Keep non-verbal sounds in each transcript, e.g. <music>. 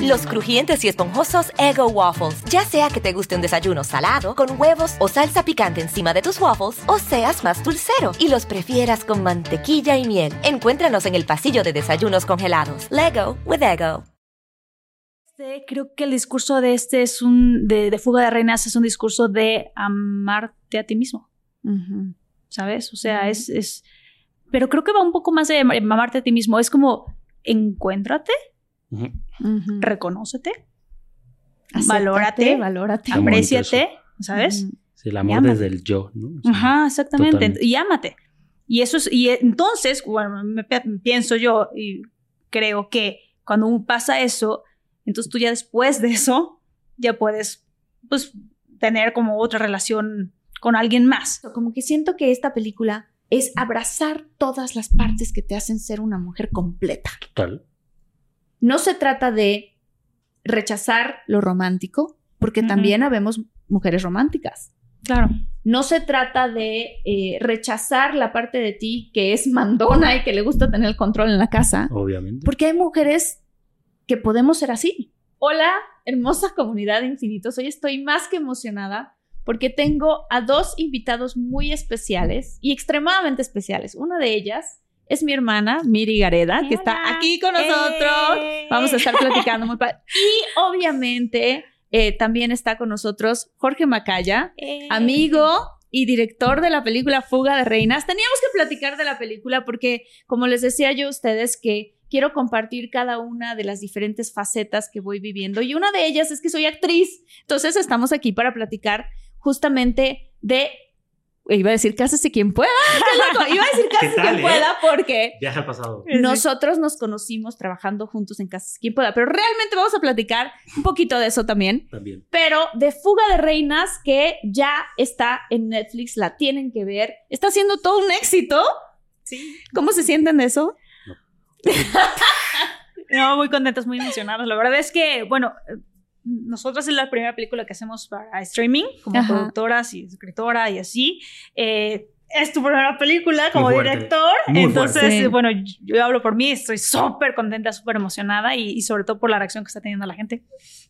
Los crujientes y esponjosos Ego Waffles. Ya sea que te guste un desayuno salado, con huevos o salsa picante encima de tus waffles, o seas más dulcero y los prefieras con mantequilla y miel. Encuéntranos en el pasillo de desayunos congelados. Lego with Ego. Este, creo que el discurso de este es un. de, de Fuga de Reinas es un discurso de amarte a ti mismo. ¿Sabes? O sea, es, es. Pero creo que va un poco más de amarte a ti mismo. Es como. Encuéntrate reconócete, valórate, valórate, apréciate, ¿sabes? Sí, el amor desde el yo, ¿no? Ajá, exactamente. Y ámate. Y eso es, y entonces, bueno, me, pienso yo y creo que cuando pasa eso, entonces tú ya después de eso, ya puedes, pues, tener como otra relación con alguien más. Como que siento que esta película es abrazar todas las partes que te hacen ser una mujer completa. Total. No se trata de rechazar lo romántico, porque también habemos mujeres románticas. Claro. No se trata de eh, rechazar la parte de ti que es mandona y que le gusta tener el control en la casa. Obviamente. Porque hay mujeres que podemos ser así. Hola, hermosa comunidad de infinitos. Hoy estoy más que emocionada porque tengo a dos invitados muy especiales y extremadamente especiales. Una de ellas es mi hermana, Miri Gareda, que está aquí con nosotros. Eh. Vamos a estar platicando muy padre. <laughs> Y obviamente eh, también está con nosotros Jorge Macaya, eh. amigo y director de la película Fuga de Reinas. Teníamos que platicar de la película porque, como les decía yo a ustedes, que quiero compartir cada una de las diferentes facetas que voy viviendo. Y una de ellas es que soy actriz. Entonces estamos aquí para platicar justamente de Iba a decir cásese quien pueda. <laughs> Iba a decir cásese quien eh? pueda porque. Viaja al pasado. Nosotros nos conocimos trabajando juntos en Cásese quien pueda. Pero realmente vamos a platicar un poquito de eso también. También. Pero de Fuga de Reinas, que ya está en Netflix, la tienen que ver. Está haciendo todo un éxito. Sí. ¿Cómo se sienten de eso? no, <laughs> muy contentos, muy emocionados. La verdad es que, bueno nosotros es la primera película que hacemos para streaming, como productoras y escritora y así. Eh, es tu primera película como director. Entonces, bueno, yo, hablo por mí, estoy súper contenta, súper emocionada y, sobre todo por la reacción que está teniendo la gente.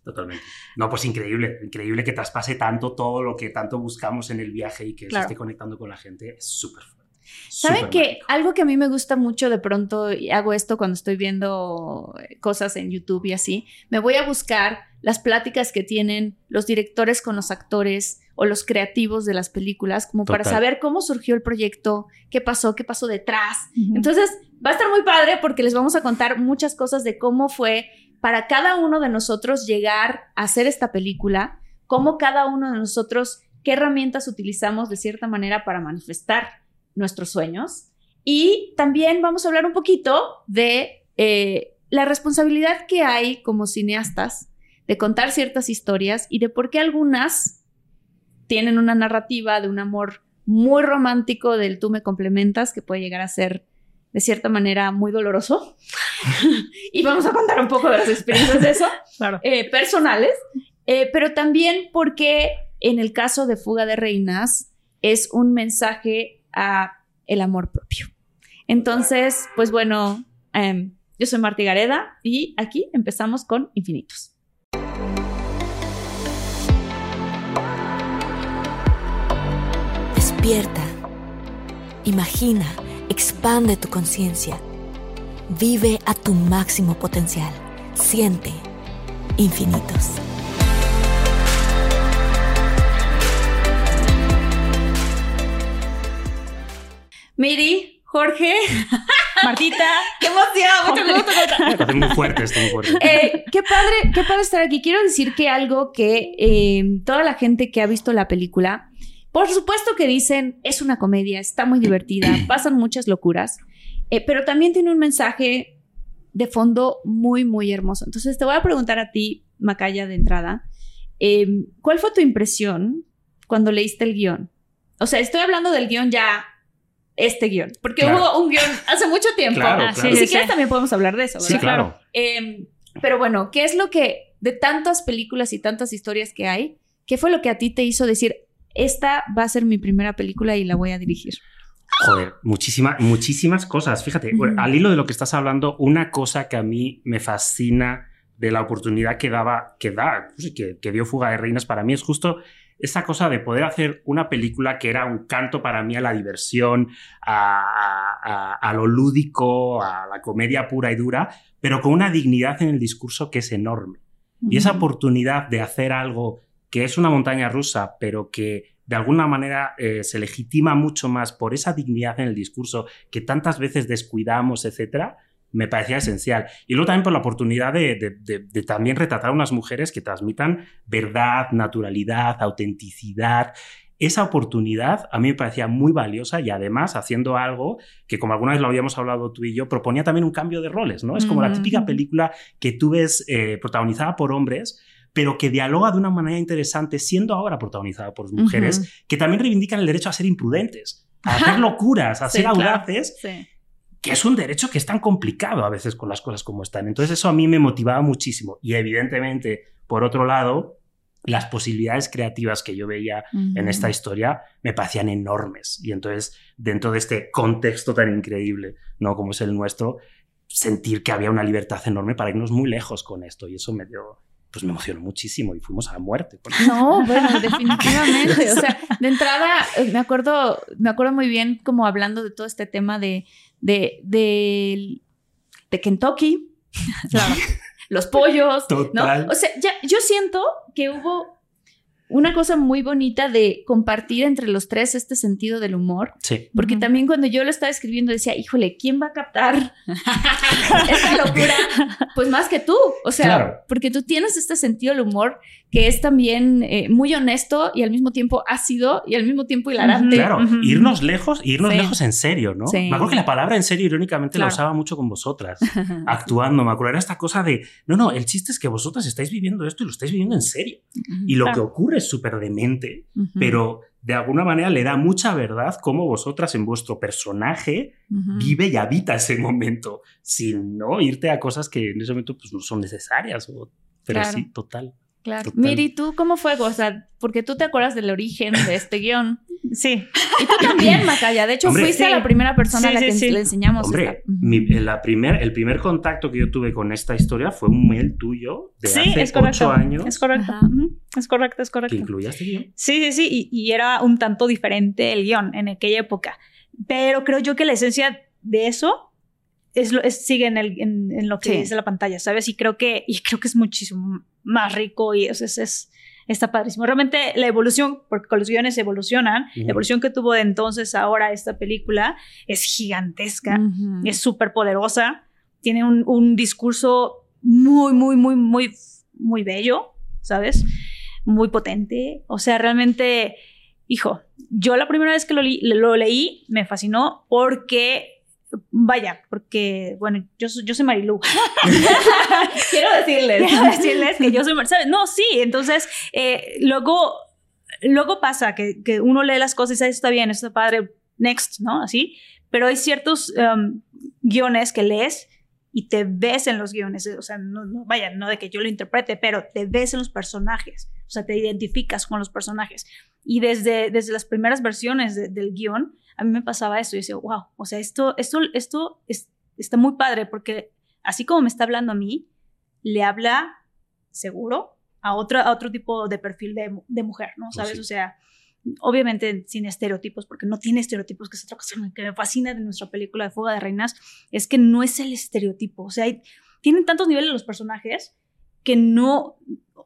Totalmente. No, pues increíble, increíble que traspase tanto todo lo que tanto buscamos en el viaje y que se esté conectando con la gente. Es súper fuerte. ¿Saben que algo que a mí me gusta mucho de pronto, y hago esto cuando estoy viendo cosas en YouTube y así, me voy a buscar las pláticas que tienen los directores con los actores o los creativos de las películas, como para saber cómo surgió el proyecto, qué pasó, qué pasó detrás. Entonces, va a estar muy padre porque les vamos a contar muchas cosas de cómo fue para cada uno de nosotros llegar a hacer esta película, cómo cada uno de nosotros, qué herramientas utilizamos de cierta manera para manifestar nuestros sueños. Y también vamos a hablar un poquito de eh, la responsabilidad que hay como cineastas de contar ciertas historias y de por qué algunas tienen una narrativa de un amor muy romántico del tú me complementas, que puede llegar a ser de cierta manera muy doloroso. <laughs> y vamos a contar un poco de las experiencias de eso, <laughs> eh, personales, eh, pero también porque en el caso de Fuga de Reinas es un mensaje a el amor propio. Entonces, pues bueno, em, yo soy Marta Gareda y aquí empezamos con Infinitos. Despierta, imagina, expande tu conciencia, vive a tu máximo potencial, siente infinitos. Miri, Jorge, <laughs> Martita, qué emoción, mucho gusto. Muy fuerte, estoy muy fuerte. Eh, qué padre, qué padre estar aquí. Quiero decir que algo que eh, toda la gente que ha visto la película, por supuesto que dicen, es una comedia, está muy divertida, <clears throat> pasan muchas locuras, eh, pero también tiene un mensaje de fondo muy, muy hermoso. Entonces te voy a preguntar a ti, Macaya, de entrada, ¿cuál fue tu impresión cuando leíste el guion? O sea, estoy hablando del guion ya este guion. Porque hubo un guion hace mucho tiempo. Claro, ah, claro. Y si quieres también podemos hablar de eso, ¿verdad? Sí, claro. Em, pero bueno, ¿qué es lo que, de tantas películas y tantas historias que hay, qué fue lo que a ti te hizo decir, esta va a ser mi primera película y la voy a dirigir? Joder, muchísimas, muchísimas cosas. Fíjate, al hilo de lo que estás hablando, una cosa que a mí me fascina de la oportunidad que daba, que da, pues que, que dio Fuga de Reinas para mí es justo esa cosa de poder hacer una película que era un canto para mí a la diversión, a, lo lúdico, a la comedia pura y dura, pero con una dignidad en el discurso que es enorme. Y esa oportunidad de hacer algo que es una montaña rusa, pero que de alguna manera eh, se legitima mucho más por esa dignidad en el discurso que tantas veces descuidamos, etcétera, me parecía esencial. Y luego también por la oportunidad de, también retratar a unas mujeres que transmitan verdad, naturalidad, autenticidad. Esa oportunidad a mí me parecía muy valiosa y además haciendo algo que, como alguna vez lo habíamos hablado tú y yo, proponía también un cambio de roles, ¿no? Es como la típica película que tú ves eh, protagonizada por hombres, pero que dialoga de una manera interesante, siendo ahora protagonizada por mujeres, que también reivindican el derecho a ser imprudentes, a <laughs> hacer locuras, a ser audaces. Sí que es un derecho que es tan complicado a veces con las cosas como están. Entonces eso a mí me motivaba muchísimo. Y evidentemente, por otro lado, las posibilidades creativas que yo veía en esta historia me parecían enormes. Y entonces, dentro de este contexto tan increíble, ¿no? Como es el nuestro, sentir que había una libertad enorme para irnos muy lejos con esto. Y eso me dio, pues me emocionó muchísimo y fuimos a la muerte. No, <laughs> bueno, definitivamente. O sea, <laughs> de entrada, eh, me acuerdo, me acuerdo muy bien como hablando de todo este tema de, de, de, de Kentucky, <laughs> los pollos, ¿no? O sea, ya, yo siento que hubo una cosa muy bonita de compartir entre los tres este sentido del humor. Sí. Porque también cuando yo lo estaba escribiendo decía, híjole, ¿quién va a captar <laughs> esta locura? Pues más que tú. O sea, porque tú tienes este sentido del humor que es también eh, muy honesto y al mismo tiempo ácido y al mismo tiempo hilarante. Claro, irnos lejos, irnos lejos en serio, ¿no? Me acuerdo que la palabra en serio irónicamente la usaba mucho con vosotras, <laughs> actuando, me acuerdo, era esta cosa de, no, no, el chiste es que vosotras estáis viviendo esto y lo estáis viviendo en serio. Y lo que ocurre es súper demente, pero de alguna manera le da mucha verdad cómo vosotras en vuestro personaje vive y habita ese momento, sin no irte a cosas que en ese momento pues, no son necesarias, pero sí, total. Claro. Miri, ¿tú cómo fue? O sea, porque tú te acuerdas del origen de este guion. <laughs> Sí. Y tú también, <clears throat> Macaya. De hecho, fuiste la primera persona a la que le enseñamos. Hombre, la primer, el primer contacto que yo tuve con esta historia fue un mail tuyo de hace es ocho años. Es correcto. Es correcto, es correcto. ¿Que incluía este guion? Sí, sí, sí. Y, era un tanto diferente el guion en aquella época. Pero creo yo que la esencia de eso es, es sigue en, el, en, lo que dice la pantalla, ¿sabes? Y creo que, y creo que es muchísimo más rico y eso es, está padrísimo. Realmente la evolución, porque los guiones evolucionan, la evolución que tuvo de entonces a ahora esta película es gigantesca, es súper poderosa, tiene un, un, discurso muy, muy, muy, muy, muy bello, ¿sabes? Muy potente. O sea, realmente, hijo, yo la primera vez que lo, lo leí me fascinó porque Vaya, porque, bueno, yo, yo soy Marilu. <laughs> Quiero decirles. Quiero decirles que yo soy Marilu. No, sí, entonces, eh, luego, luego pasa que, que, uno lee las cosas y dice, está bien, está padre, next, ¿no? Así. Pero hay ciertos um, guiones que lees y te ves en los guiones, o sea, no, vaya, no de que yo lo interprete, pero te ves en los personajes, o sea, te identificas con los personajes. Y desde, desde las primeras versiones del guion, a mí me pasaba eso. Y decía, wow, o sea, esto, esto, esto está muy padre porque así como me está hablando a mí, le habla seguro a otro, a otro tipo de perfil de, de mujer, ¿no? Oh, ¿Sabes? O sea, obviamente sin estereotipos, porque no tiene estereotipos, que es otra cosa que me fascina de nuestra película de Fuga de Reinas, es que no es el estereotipo. O sea, hay, tienen tantos niveles los personajes que no,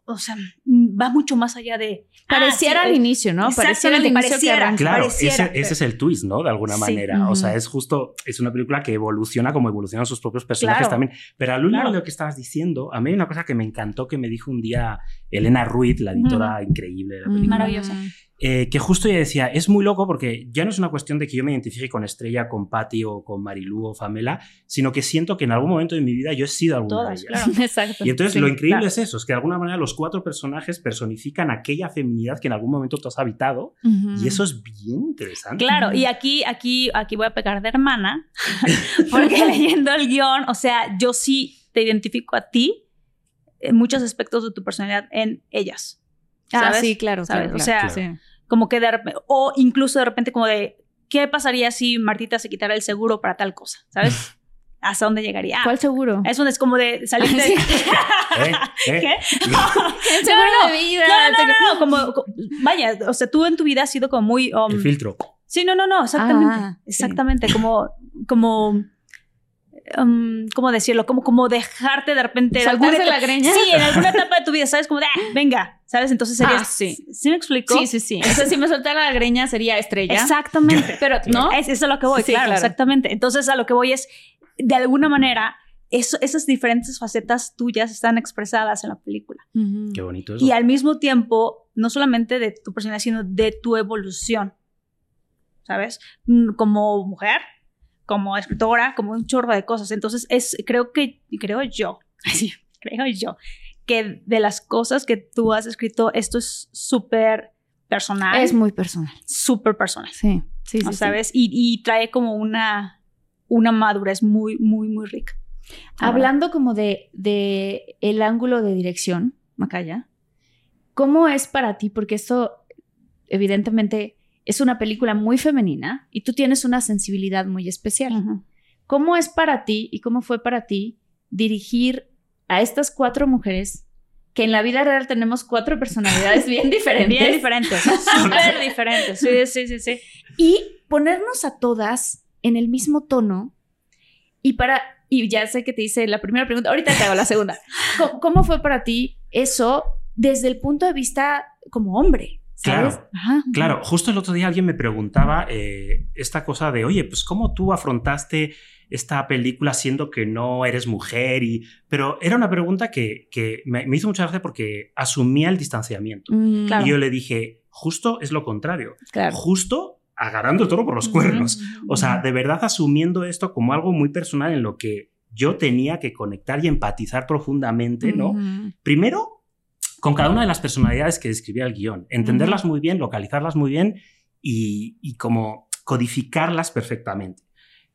o sea, va mucho más allá de... Pareciera ah, al sí, inicio, ¿no? Pareciera al inicio que pareciera. arranca. Claro, Pareciera, ese, ese es el twist, ¿no? De alguna Sí. manera. O sea, Ujú. es justo, es una película que evoluciona como evolucionan sus propios personajes Claro. también. Pero al último Claro. de lo que estabas diciendo, a mí hay una cosa que me encantó que me dijo un día Elena Ruiz, la editora increíble de la película, Maravillosa. Eh, que justo ella decía, es muy loco porque ya no es una cuestión de que yo me identifique con Estrella, con Patty o con Marilú o Famela, sino que siento que en algún momento de mi vida yo he sido alguna Todas, de ellas. claro. <laughs> Exacto. Y entonces Sí, lo increíble claro. es eso, es que de alguna manera los cuatro personajes personifican aquella feminidad que en algún momento tú has habitado y eso es bien interesante. Claro, y aquí, aquí, aquí voy a pegar de hermana, <laughs> porque leyendo el guion, o sea, yo sí te identifico a ti en muchos aspectos de tu personalidad en ellas. Ah, ¿sabes? sí, claro, ¿Sabes? claro, O sea, claro. Como que de repente, o incluso de repente como de, ¿qué pasaría si Martita se quitara el seguro para tal cosa? ¿Sabes? <laughs> ¿Hasta dónde llegaría? Ah, ¿Cuál seguro? Eso es como de salir <laughs> de... <laughs> ¿Eh? ¿Eh? ¿Qué? El seguro no, de vida. No, no, no, no, como, co- vaya, o sea, tú en tu vida has sido como muy... um, El filtro. Sí, no, no, no, exactamente. Ah, sí. exactamente, como, como, um, ¿cómo decirlo? Como, como dejarte de repente. de ¿Saltarse la greña? Sí, en alguna <laughs> etapa de tu vida, ¿sabes? Como de, ah, venga, ¿sabes? Entonces sería. Ah, sí. ¿Sí me explico? Sí, sí, sí. Sea, si me soltara la greña sería estrella. Exactamente. <laughs> Pero, ¿no? Es, es a lo que voy, Sí, claro, claro. exactamente. Entonces, a lo que voy es, de alguna manera, eso, esas diferentes facetas tuyas están expresadas en la película. Qué bonito eso. Y al mismo tiempo, no solamente de tu personalidad, sino de tu evolución. ¿Sabes? Mm, Como mujer, como escritora, como un chorro de cosas. Entonces, es, creo que, creo yo, <laughs> sí, creo yo, que de las cosas que tú has escrito, esto es súper personal. Es muy personal. súper personal. Sí, sí, sí. ¿no sí. ¿Sabes? Y, y trae como una, una madurez muy, muy, muy rica. Hablando como de, de el ángulo de dirección, Macaya, ¿cómo es para ti? Porque esto, evidentemente, es una película muy femenina y tú tienes una sensibilidad muy especial. ¿Cómo es para ti y cómo fue para ti dirigir a estas cuatro mujeres que en la vida real tenemos cuatro personalidades <laughs> bien diferentes? Bien diferentes, <laughs> súper diferentes. Sí, sí, sí, sí. y ponernos a todas en el mismo tono y para y ya sé que te hice la primera pregunta, ahorita te hago la segunda. <laughs> ¿Cómo, cómo fue para ti eso desde el punto de vista como hombre? ¿Sabes? Claro. Ajá. Claro, justo el otro día alguien me preguntaba eh, esta cosa de, oye, pues cómo tú afrontaste esta película siendo que no eres mujer y... Pero era una pregunta que, que me, me hizo mucha gracia porque asumía el distanciamiento. Mm, Claro. Y yo le dije, justo es lo contrario. claro. Justo agarrando el toro por los cuernos. O sea, de verdad asumiendo esto como algo muy personal en lo que yo tenía que conectar y empatizar profundamente, ¿no? Primero, con cada una de las personalidades que describía el guion, entenderlas muy bien, localizarlas muy bien y, y como codificarlas perfectamente.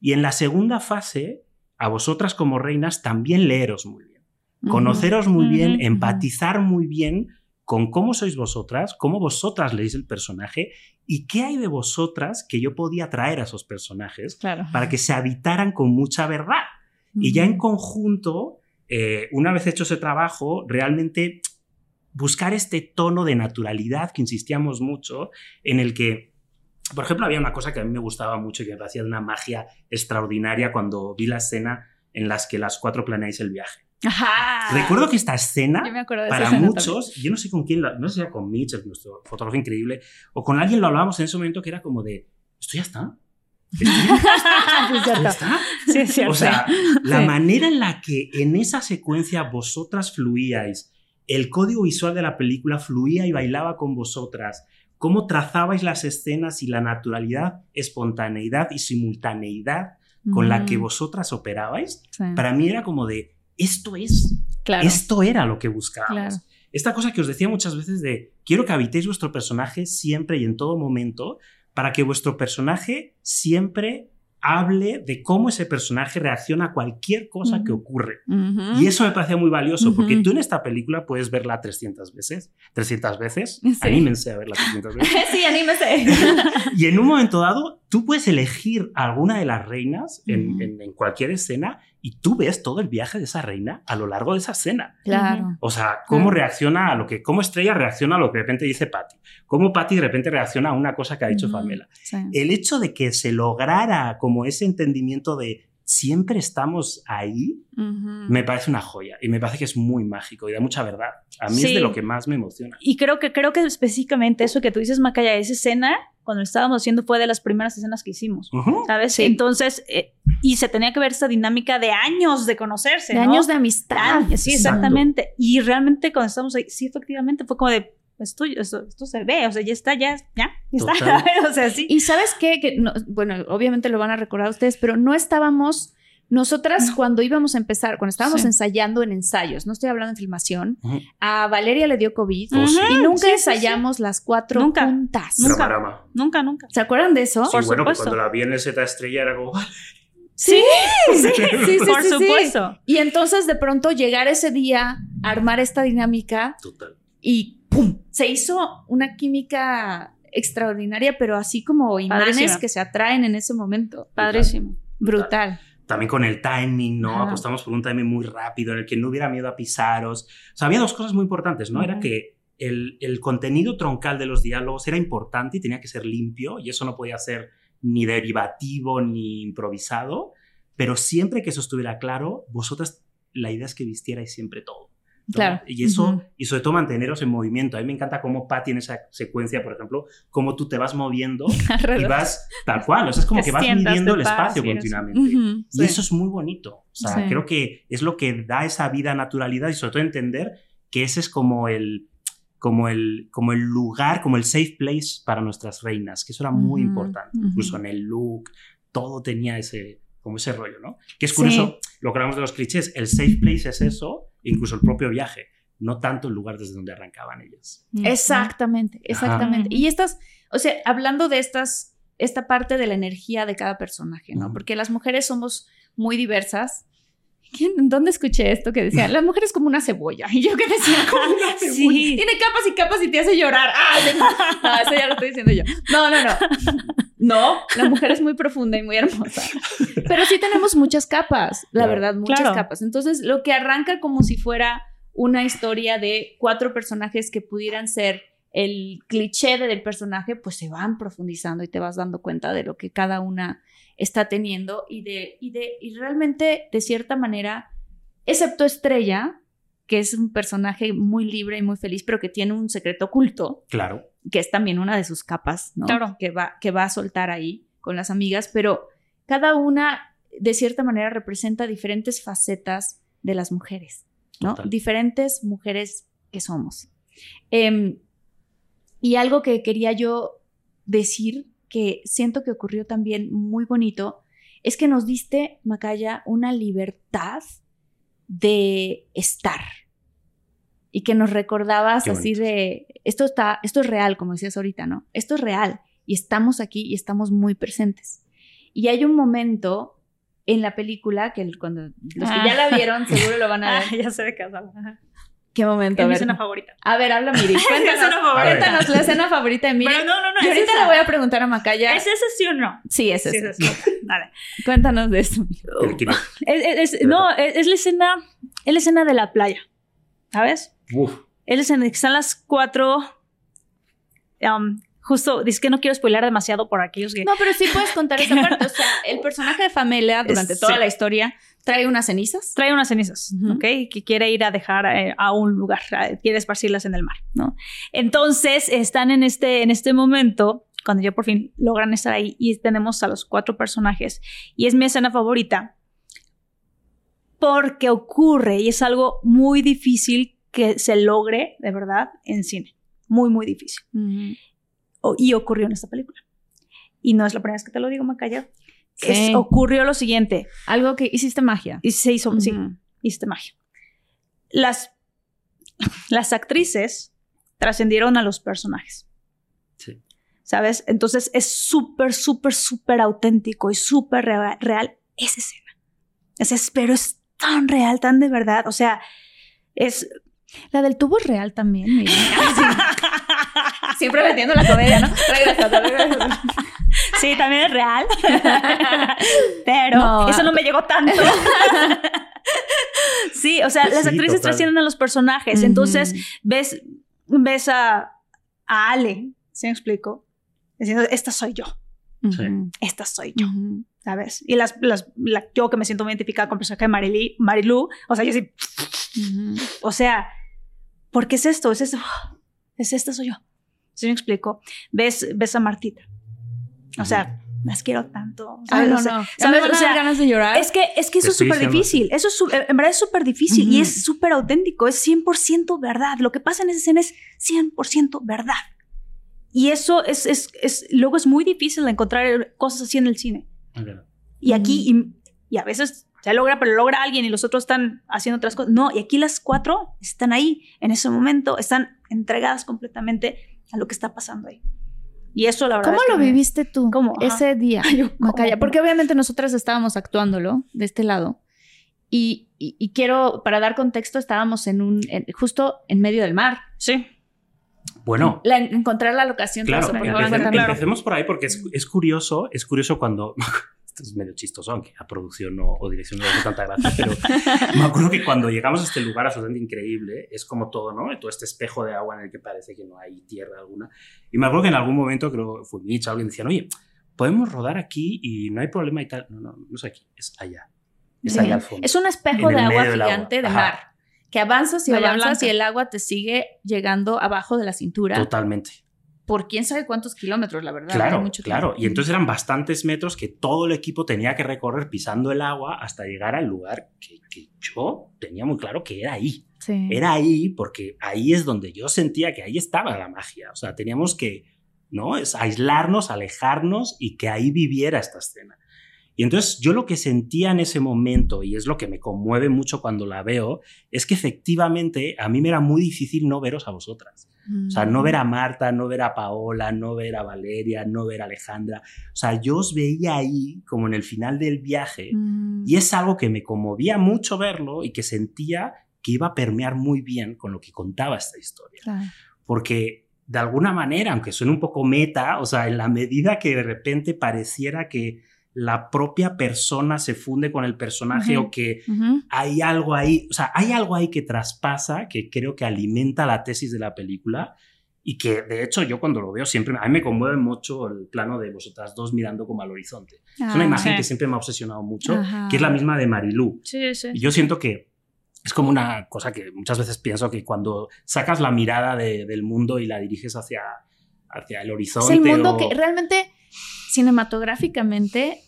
Y en la segunda fase, a vosotras como reinas también leeros muy bien, conoceros muy bien, empatizar muy bien con cómo sois vosotras, cómo vosotras leéis el personaje y qué hay de vosotras que yo podía traer a esos personajes Claro. para que se habitaran con mucha verdad. Y ya en conjunto, eh, una vez hecho ese trabajo, realmente buscar este tono de naturalidad que insistíamos mucho, en el que, por ejemplo, había una cosa que a mí me gustaba mucho y que me de una magia extraordinaria cuando vi la escena en las que las cuatro planeáis el viaje. Ajá. Recuerdo que esta escena, para muchos, yo no sé con quién, no sé si era con Mitch, nuestro fotógrafo increíble, o con alguien lo hablábamos en ese momento que era como de, ¿esto ya está? ¿Esto ya, <laughs> Sí, es ¿Ya cierto. está? Sí, es cierto. O sea, la Sí. manera en la que en esa secuencia vosotras fluíais, el código visual de la película fluía y bailaba con vosotras, cómo trazabais las escenas y la naturalidad, espontaneidad y simultaneidad con la que Mm, vosotras operabais, sí. para mí era como de, esto es, Claro. esto era lo que buscábamos. Claro. Esta cosa que os decía muchas veces de, quiero que habitéis vuestro personaje siempre y en todo momento, para que vuestro personaje siempre hable de cómo ese personaje reacciona a cualquier cosa que ocurre. Y eso me parece muy valioso, porque tú en esta película puedes verla 300 veces. 300 veces. Sí. Anímense a verla 300 veces. <laughs> sí, anímese. <laughs> Y en un momento dado, tú puedes elegir a alguna de las reinas en, Ujú. en- en cualquier escena y tú ves todo el viaje de esa reina a lo largo de esa escena. claro. O sea, cómo Claro. reacciona a lo que, cómo Estrella reacciona a lo que de repente dice Patty, cómo Patty de repente reacciona a una cosa que ha dicho Ujú. Pamela. Sí. El hecho de que se lograra como ese entendimiento de siempre estamos ahí, me parece una joya y me parece que es muy mágico y da mucha verdad. A mí es de lo que más me emociona. Y creo que, creo que específicamente eso que tú dices, Macaya, esa escena, cuando lo estábamos haciendo, fue de las primeras escenas que hicimos, ¿sabes? Entonces, eh, y se tenía que ver esta dinámica de años de conocerse. De años de amistad. sí, exactamente. Y realmente cuando estamos ahí, sí, efectivamente, fue como de, esto, esto, esto, se ve, o sea, ya está, ya, ya, está. <laughs> o sea, sí. Y sabes qué, que bueno, obviamente lo van a recordar ustedes, pero no estábamos, nosotras cuando íbamos a empezar, cuando estábamos ensayando en ensayos, no estoy hablando en filmación, a Valeria le dio COVID y nunca ensayamos las cuatro nunca, juntas. Nunca, nunca, nunca. ¿Se acuerdan de eso? Sí, Por bueno, supuesto. cuando la vi en el Z estrella era como... Sí, sí, sí, sí, por supuesto. Y entonces de pronto llegar ese día, armar esta dinámica Total. y ¡pum! Se hizo una química extraordinaria, pero así como imágenes que se atraen en ese momento. Padrísimo. Brutal. También con el timing, ¿no? Apostamos por un timing muy rápido en el que no hubiera miedo a pisaros. O sea, había dos cosas muy importantes, ¿no? Era que el, el, contenido troncal de los diálogos era importante y tenía que ser limpio, y eso no podía ser ni derivativo ni improvisado, pero siempre que eso estuviera claro, vosotras la idea es que vistierais siempre todo. Claro. Y eso, y sobre todo manteneros en movimiento. A mí me encanta cómo Patty en esa secuencia, por ejemplo, cómo tú te vas moviendo <laughs> y vas tal cual. O sea, es como que vas midiendo el espacio continuamente. Y eso es muy bonito. O sea, creo que es lo que da esa vida naturalidad y sobre todo entender que ese es como el, como el, como el lugar, como el safe place para nuestras reinas, que eso era muy importante. Incluso en el look, todo tenía ese, como ese rollo, ¿no? Que es curioso, lo que hablamos de los clichés, el safe place es eso, incluso el propio viaje, no tanto el lugar desde donde arrancaban ellas. Exactamente, exactamente. Y estas, o sea, hablando de estas, esta parte de la energía de cada personaje, ¿no? Porque las mujeres somos muy diversas. ¿Dónde escuché esto que decía? La mujer es como una cebolla. Y yo que decía, <laughs> como una cebolla. Sí. Tiene capas y capas y te hace llorar. ¡Ah! <laughs> No, eso ya lo estoy diciendo yo. No, no, no. No, la mujer es muy profunda y muy hermosa. Pero sí tenemos muchas capas, la verdad, muchas capas. Entonces, lo que arranca como si fuera una historia de cuatro personajes que pudieran ser el cliché del personaje, pues se van profundizando y te vas dando cuenta de lo que cada una está teniendo y de, y de, y realmente, de cierta manera, excepto Estrella, que es un personaje muy libre y muy feliz, pero que tiene un secreto oculto. Claro. Que es también una de sus capas, ¿no? Claro. Que va, que va a soltar ahí con las amigas, pero cada una, de cierta manera, representa diferentes facetas de las mujeres, ¿no? Diferentes mujeres que somos. Em, y algo que quería yo decir, que siento que ocurrió también muy bonito, es que nos diste, Macaya, una libertad de estar, y que nos recordabas así de, esto, está, esto es real, como decías ahorita, ¿no? Esto es real y estamos aquí y estamos muy presentes. Y hay un momento en la película que cuando los que ya la ah. vieron seguro lo van a <laughs> ver. Ah, ya sé de qué ¿Qué momento? Es mi escena favorita. A ver, habla Miri. <laughs> Cuéntanos, cuéntanos la escena favorita de Miri. Pero no, no, no. Y ahorita le voy a preguntar a Macaya. ¿Es ese sí o no? Sí, es ese. Sí, es Dale. Cuéntanos de eso. no, es, la escena, es la escena de la playa. ¿Sabes? Es en están las cuatro. Um, justo, dice que no quiero spoiler demasiado por aquellos que. No, pero sí puedes contar <laughs> esa parte. O sea, el personaje de Famela durante toda la historia trae unas cenizas. Trae unas cenizas, ¿ok? Que quiere ir a dejar eh, a un lugar, quiere esparcirlas en el mar, ¿no? Entonces están en este, en este momento, cuando ya por fin logran estar ahí y tenemos a los cuatro personajes. Y es mi escena favorita porque ocurre y es algo muy difícil que se logre de verdad en cine. Muy, muy difícil. Y ocurrió en esta película. Y no es la primera vez que te lo digo, Macaya. ocurrió lo siguiente. Algo que hiciste magia. Y se hizo, sí, hiciste magia. Las, las actrices trascendieron a los personajes. Sí. ¿Sabes? Entonces es súper, súper, súper auténtico y súper real, esa escena. Es, pero es tan real, tan de verdad. O sea, es la del tubo es real también. <laughs> Siempre metiendo la comedia, ¿no? Sí, también es real. <laughs> Pero eso no me llegó tanto. sí, o sea, las actrices trascienden a los personajes. Entonces, ves, ves a, a Ale, ¿se me explico? Diciendo, esta soy yo. Esta soy yo. ¿sabes? Y las, las yo que me siento muy identificada con el personaje de Marilu, o sea, yo sí, o sea, ¿por qué es esto? Es esto, es esto, soy yo. ¿Sí me explico? Ves, ves a Martita. O sea, las quiero tanto. Ay, no, no. ¿Sabes? O sea, ganas de llorar. Es que, es que eso es súper difícil. Eso es, en verdad es súper difícil y es súper auténtico. Es 100% verdad. Lo que pasa en esa escena es 100% verdad. Y eso es, es, es, luego es muy difícil encontrar cosas así en el cine. Y aquí, y, y, a veces se logra, pero logra alguien y los otros están haciendo otras cosas. No, y aquí las cuatro están ahí en ese momento, están entregadas completamente a lo que está pasando ahí. Y eso, la verdad. ¿Cómo lo viviste tú ¿Cómo? ese día, <laughs> Macaya? Porque obviamente nosotras estábamos actuándolo de este lado. Y, y, quiero, para dar contexto, estábamos en un, justo en medio del mar. Sí. Bueno. encontrar la locación. Claro, empecemos por ahí porque es, es, curioso, es curioso cuando <laughs> esto es medio chistoso, aunque a producción o dirección no le hace tanta gracia, pero me acuerdo que cuando llegamos a este lugar absolutamente increíble, es como todo, ¿no? Todo este espejo de agua en el que parece que no hay tierra alguna. Y me acuerdo que en algún momento, creo fue Mitch, alguien decía, oye, podemos rodar aquí y no hay problema y tal. No, no, no es aquí, es allá. Es allá al fondo. Es un espejo de agua gigante de mar. Que avanzas y avanzas y el agua te sigue llegando abajo de la cintura. Totalmente por quién sabe cuántos kilómetros, la verdad. Claro, claro. Y entonces eran bastantes metros que todo el equipo tenía que recorrer pisando el agua hasta llegar al lugar que, yo tenía muy claro que era ahí. Era ahí porque ahí es donde yo sentía que ahí estaba la magia. O sea, teníamos que, ¿no? Es aislarnos, alejarnos y que ahí viviera esta escena. Y entonces yo lo que sentía en ese momento, y es lo que me conmueve mucho cuando la veo, es que efectivamente a mí me era muy difícil no veros a vosotras. O sea, no ver a mm. Marta, no ver a Paola, no ver a Valeria, no ver a Alejandra. O sea, yo os veía ahí como en el final del viaje mm. y es algo que me conmovía mucho verlo y que sentía que iba a permear muy bien con lo que contaba esta historia. Porque de alguna manera, aunque suene un poco meta, o sea, en la medida que de repente pareciera que la propia persona se funde con el personaje o que hay algo ahí, o sea, hay algo ahí que traspasa, que creo que alimenta la tesis de la película y que de hecho yo cuando lo veo siempre, a mí me conmueve mucho el plano de vosotras dos mirando como al horizonte. es una ah, imagen que siempre me ha obsesionado mucho, que es la misma de Marilú. Sí, sí. Y yo siento que es como una cosa que muchas veces pienso que cuando sacas la mirada del mundo y la diriges hacia, hacia el horizonte. Es el mundo que realmente cinematográficamente,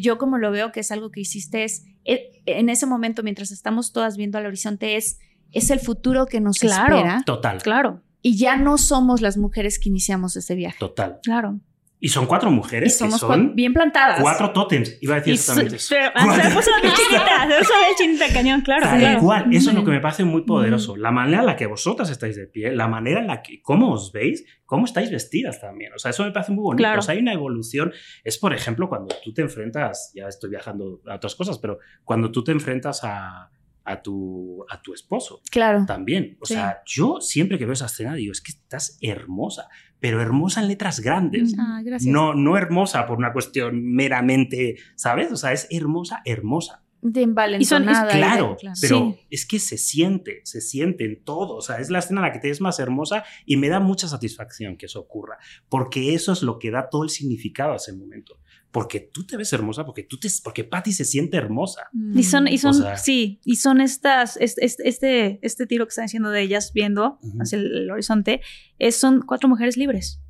yo como lo veo que es algo que hiciste, es eh, en ese momento mientras estamos todas viendo al horizonte, es, es el futuro que nos espera. Total. Claro. Y ya no somos las mujeres que iniciamos ese viaje. Total. Claro. Y son cuatro mujeres. Y somos que son bien plantadas. Cuatro tótems, iba a decir exactamente eso. Pero, se puso chinita, eso es chinita <laughs> cañón, claro. Tal cual, eso es lo que me parece muy poderoso. La manera en la que vosotras estáis de pie, la manera en la que, cómo os veis, cómo estáis vestidas también. O sea, eso me parece muy bonito. Claro. O sea, hay una evolución. Es, por ejemplo, cuando tú te enfrentas, ya estoy viajando a otras cosas, pero cuando tú te enfrentas a, a tu, a tu esposo. Claro. También. O sea, yo siempre que veo esa escena digo, es que estás hermosa pero hermosa en letras grandes. Ah, no, no hermosa por una cuestión meramente, ¿sabes? O sea, es hermosa, hermosa. De envalentonada. claro, pero es que se siente, se siente en todo. O sea, es la escena en la que te es más hermosa y me da mucha satisfacción que eso ocurra, porque eso es lo que da todo el significado a ese momento porque tú te ves hermosa, porque tú te, porque Patty se siente hermosa. Y son, y son, sí, y son estas, este, este, este tiro que están haciendo de ellas viendo hacia el, horizonte, es, son cuatro mujeres libres.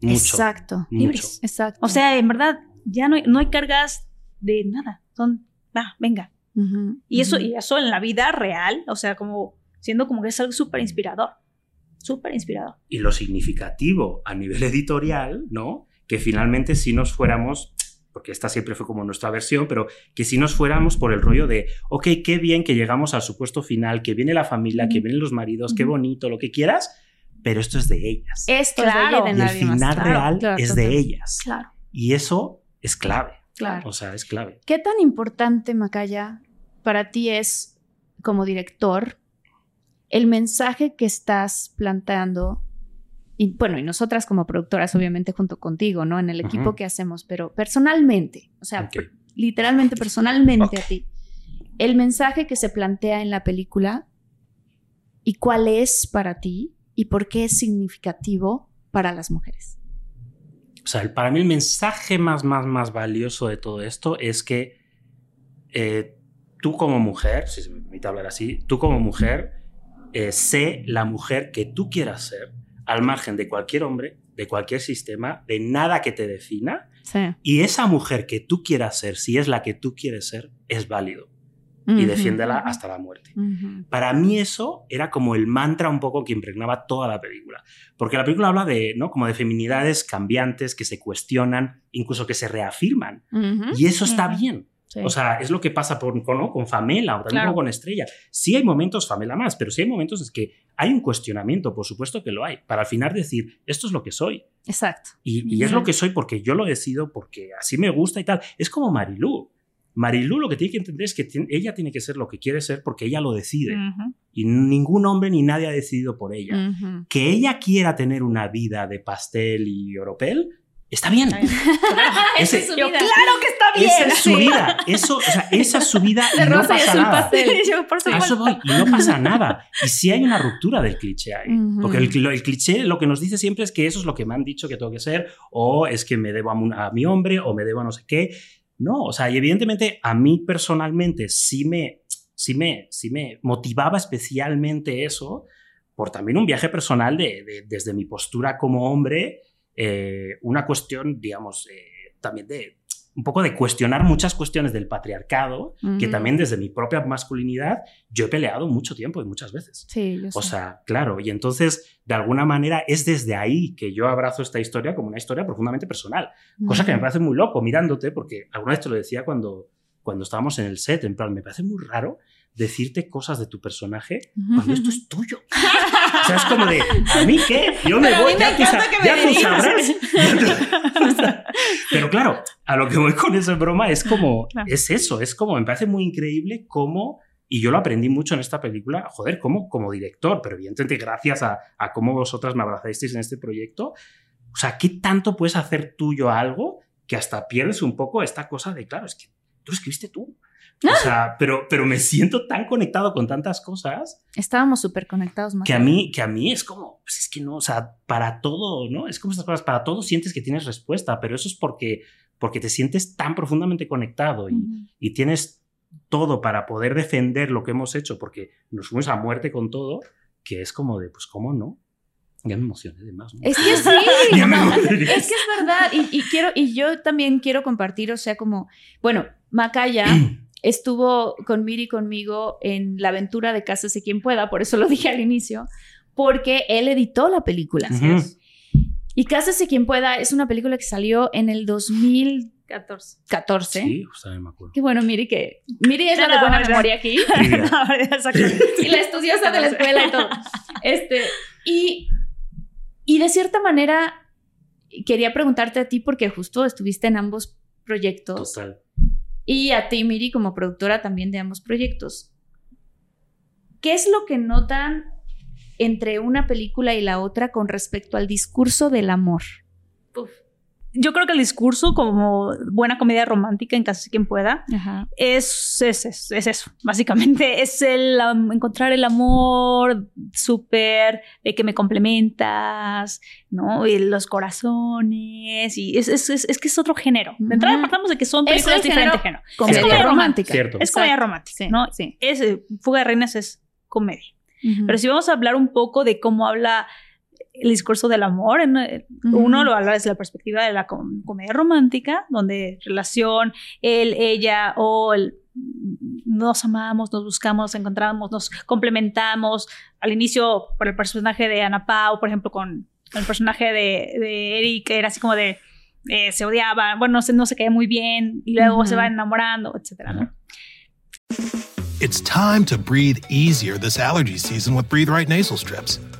Exacto. Libres. Exacto. O sea, en verdad, ya no hay, no hay cargas de nada. Son, va, venga. y eso, y eso en la vida real, o sea, como siendo como que es algo súper inspirador. Súper inspirador. Y lo significativo a nivel <laughs> editorial, ¿no? Que finalmente si nos fuéramos porque esta siempre fue como nuestra versión, pero que si nos fuéramos por el rollo de, ok, qué bien que llegamos al supuesto final, que viene la familia, que vienen los maridos, qué bonito, lo que quieras, pero esto es de ellas. Esto es de, y el final real es de ellas. Claro. Y eso es clave. Claro. O sea, es clave. ¿Qué tan importante, Macaya, para ti es como director el mensaje que estás planteando y bueno, y nosotras como productoras, obviamente junto contigo, ¿no? En el equipo que hacemos, pero personalmente, o sea, literalmente personalmente a ti, el mensaje que se plantea en la película y cuál es para ti y por qué es significativo para las mujeres. O sea, para mí el mensaje más, más, más valioso de todo esto es que eh, tú como mujer, si se me permite hablar así, tú como mujer, eh, sé la mujer que tú quieras ser, al margen de cualquier hombre, de cualquier sistema, de nada que te defina. Y esa mujer que tú quieras ser, si es la que tú quieres ser, es válido. Y defiéndela hasta la muerte. Para mí eso era como el mantra un poco que impregnaba toda la película. Porque la película habla de, ¿no? Como de feminidades cambiantes que se cuestionan, incluso que se reafirman. Y eso está bien. O sea, es lo que pasa con, con Famela o también con Estrella. Sí hay momentos, Famela más, pero sí hay momentos en que hay un cuestionamiento, por supuesto que lo hay, para al final decir, esto es lo que soy. Exacto. Y, es lo que soy porque yo lo decido, porque así me gusta y tal. Es como Marilú. Marilú lo que tiene que entender es que ella tiene que ser lo que quiere ser porque ella lo decide. Y ningún hombre ni nadie ha decidido por ella. Que ella quiera tener una vida de pastel y oropel, Está bien. <laughs> <laughs> esa es su vida. claro que está bien. Esa es su vida. Eso, o sea, esa es su vida <laughs> y no pasa nada. eso voy, y no pasa nada. Y sí hay una ruptura del cliché ahí. Porque el, cliché lo que nos dice siempre es que eso es lo que me han dicho que tengo que ser, o es que me debo a, mi hombre, o me debo a no sé qué. No, o sea, y evidentemente a mí personalmente sí me, sí me, sí me motivaba especialmente eso, por también un viaje personal de desde mi postura como hombre eh, una cuestión, digamos, eh, también de un poco de cuestionar muchas cuestiones del patriarcado, que también desde mi propia masculinidad yo he peleado mucho tiempo y muchas veces. Sí, yo O sea, claro, y entonces de alguna manera es desde ahí que yo abrazo esta historia como una historia profundamente personal, cosa que me parece muy loco mirándote, porque alguna vez te lo decía cuando, cuando estábamos en el set, en plan, me parece muy raro decirte cosas de tu personaje cuando esto es tuyo. <laughs> Sea, es como de, ¿a mí qué? Yo me voy, ya, tú, sabrás. Pero claro, a lo que voy con eso en broma es como, es eso, es como, me parece muy increíble cómo, y yo lo aprendí mucho en esta película, joder, como, como director, pero evidentemente gracias a, a cómo vosotras me abrazasteis en este proyecto, o sea, ¿qué tanto puedes hacer tuyo algo que hasta pierdes un poco esta cosa de, claro, es que tú escribiste tú. O sea, pero, pero me siento tan conectado con tantas cosas. Estábamos súper conectados más. Que a mí, que a mí es como, pues es que no, o sea, para todo, ¿no? Es como estas cosas, para todo sientes que tienes respuesta, pero eso es porque, porque te sientes tan profundamente conectado y, y tienes todo para poder defender lo que hemos hecho, porque nos fuimos a muerte con todo, que es como de, pues, ¿cómo no? Ya me emocioné de más. Es que <laughs> sí, es que es verdad. Y, y, quiero, y yo también quiero compartir, o sea, como, bueno, Macaya <clears throat> estuvo con Miri conmigo en la aventura de Cásese quien pueda, por eso lo <laughs> dije al inicio, porque él editó la película. Y Cásese quien pueda es una película que salió en el 2014. 14. Sí, también me acuerdo. Qué bueno, Miri, que Miri es la de buena memoria aquí. <laughs> y la estudiosa de la escuela y <laughs> todo. Este, y, y de cierta manera quería preguntarte a ti porque justo estuviste en ambos proyectos. Total. Y a ti, Miri, como productora también de ambos proyectos. ¿Qué es lo que notan entre una película y la otra con respecto al discurso del amor? Yo creo que el discurso, como buena comedia romántica en casi quien pueda, es, es, es, eso. Básicamente <laughs> es el encontrar el amor súper de que me complementas, ¿no? Y los corazones. Y es, es, es, que es otro género. De entrada partamos de que son películas diferentes género. Es comedia romántica. Es comedia romántica, ¿no? Sí. Es, eh, Fuga de Reinas es comedia. Pero si vamos a hablar un poco de cómo habla el discurso del amor. Eh, uno lo habla desde la perspectiva de la comedia romántica, donde relación, él, ella o el, nos amamos, nos buscamos, nos encontramos, nos complementamos. Al inicio, por el personaje de Ana Pau, por ejemplo, con el personaje de, de Eric, era así como de eh, se odiaba, bueno, no se, no se caía muy bien y luego se va enamorando, etcétera, ¿no? It's time to breathe easier this allergy season with Breathe Right nasal strips.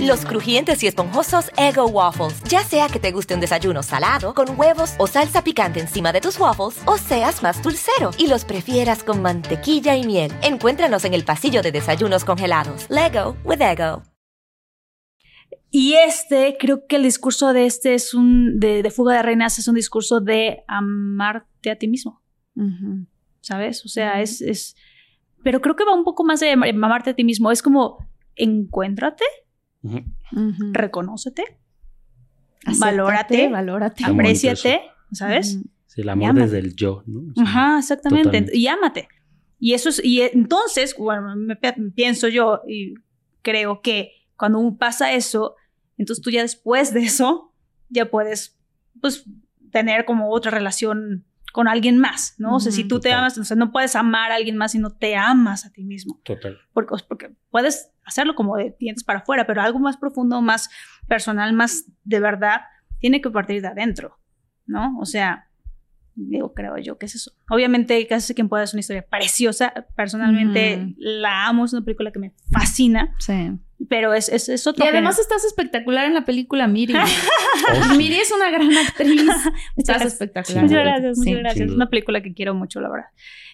Los crujientes y esponjosos Ego Waffles. Ya sea que te guste un desayuno salado, con huevos o salsa picante encima de tus waffles, o seas más dulcero y los prefieras con mantequilla y miel. Encuéntranos en el pasillo de desayunos congelados. Lego with Ego. Y este, creo que el discurso de este es un, de, de Fuga de Reinas, es un discurso de amarte a ti mismo. ¿Sabes? O sea, es, es, pero creo que va un poco más de amarte a ti mismo. Es como, encuéntrate. Ujú. reconócete, Acéptate, valórate, valórate. Apréciate, ¿sabes? Sí, el amor desde el yo, ¿no? O sea, Ajá, exactamente. totalmente. Y ámate. Y eso es, y entonces, bueno, me pienso yo y creo que cuando pasa eso, entonces tú ya después de eso, ya puedes, pues, tener como otra relación con alguien más, ¿no? O sea, si tú te Total. amas, o sea, no puedes amar a alguien más si no te amas a ti mismo. Total. Porque, porque puedes hacerlo como de dientes para afuera, pero algo más profundo, más personal, más de verdad, tiene que partir de adentro, ¿no? O sea, digo, creo yo que es eso. Obviamente, casi quien pueda es una historia preciosa. Personalmente Ujú. la amo, es una película que me fascina, Sí. Pero es, es, es Y otro además género. estás espectacular en la película Miri. <laughs> <laughs> Miri es una gran actriz. Estás gracias. espectacular. Muchas gracias, muchas Sí. gracias. Es una película que quiero mucho, la verdad.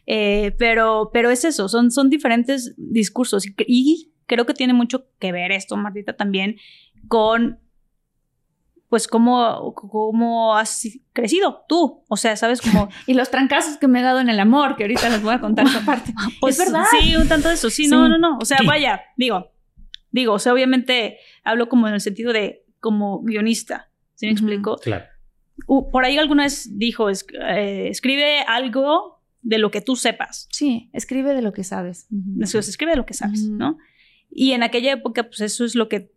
Eh, pero, pero es eso, son, son diferentes discursos y, cre- y creo que tiene mucho que ver esto, Martita, también con, pues, cómo, cómo has crecido tú. O sea, sabes, como... <laughs> Y los trancazos que me he dado en el amor, que ahorita les voy a contar esa parte. Pues es verdad. Sí, un tanto de eso. Sí, Sí. no, no, no. O sea, vaya, digo, digo, o sea, obviamente hablo como en el sentido de como guionista. ¿Sí me explico? Claro. Uh, por ahí alguna vez dijo, es- eh, escribe algo de lo que tú sepas. Sí, escribe de lo que sabes. Escribe de lo que sabes. ¿no? Y en aquella época, pues eso es lo que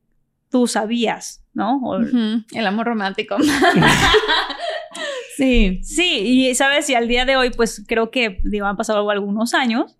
tú sabías, ¿no? O- El amor romántico. <laughs> sí. Sí, y sabes, y al día de hoy, pues creo que, digo, han pasado algunos años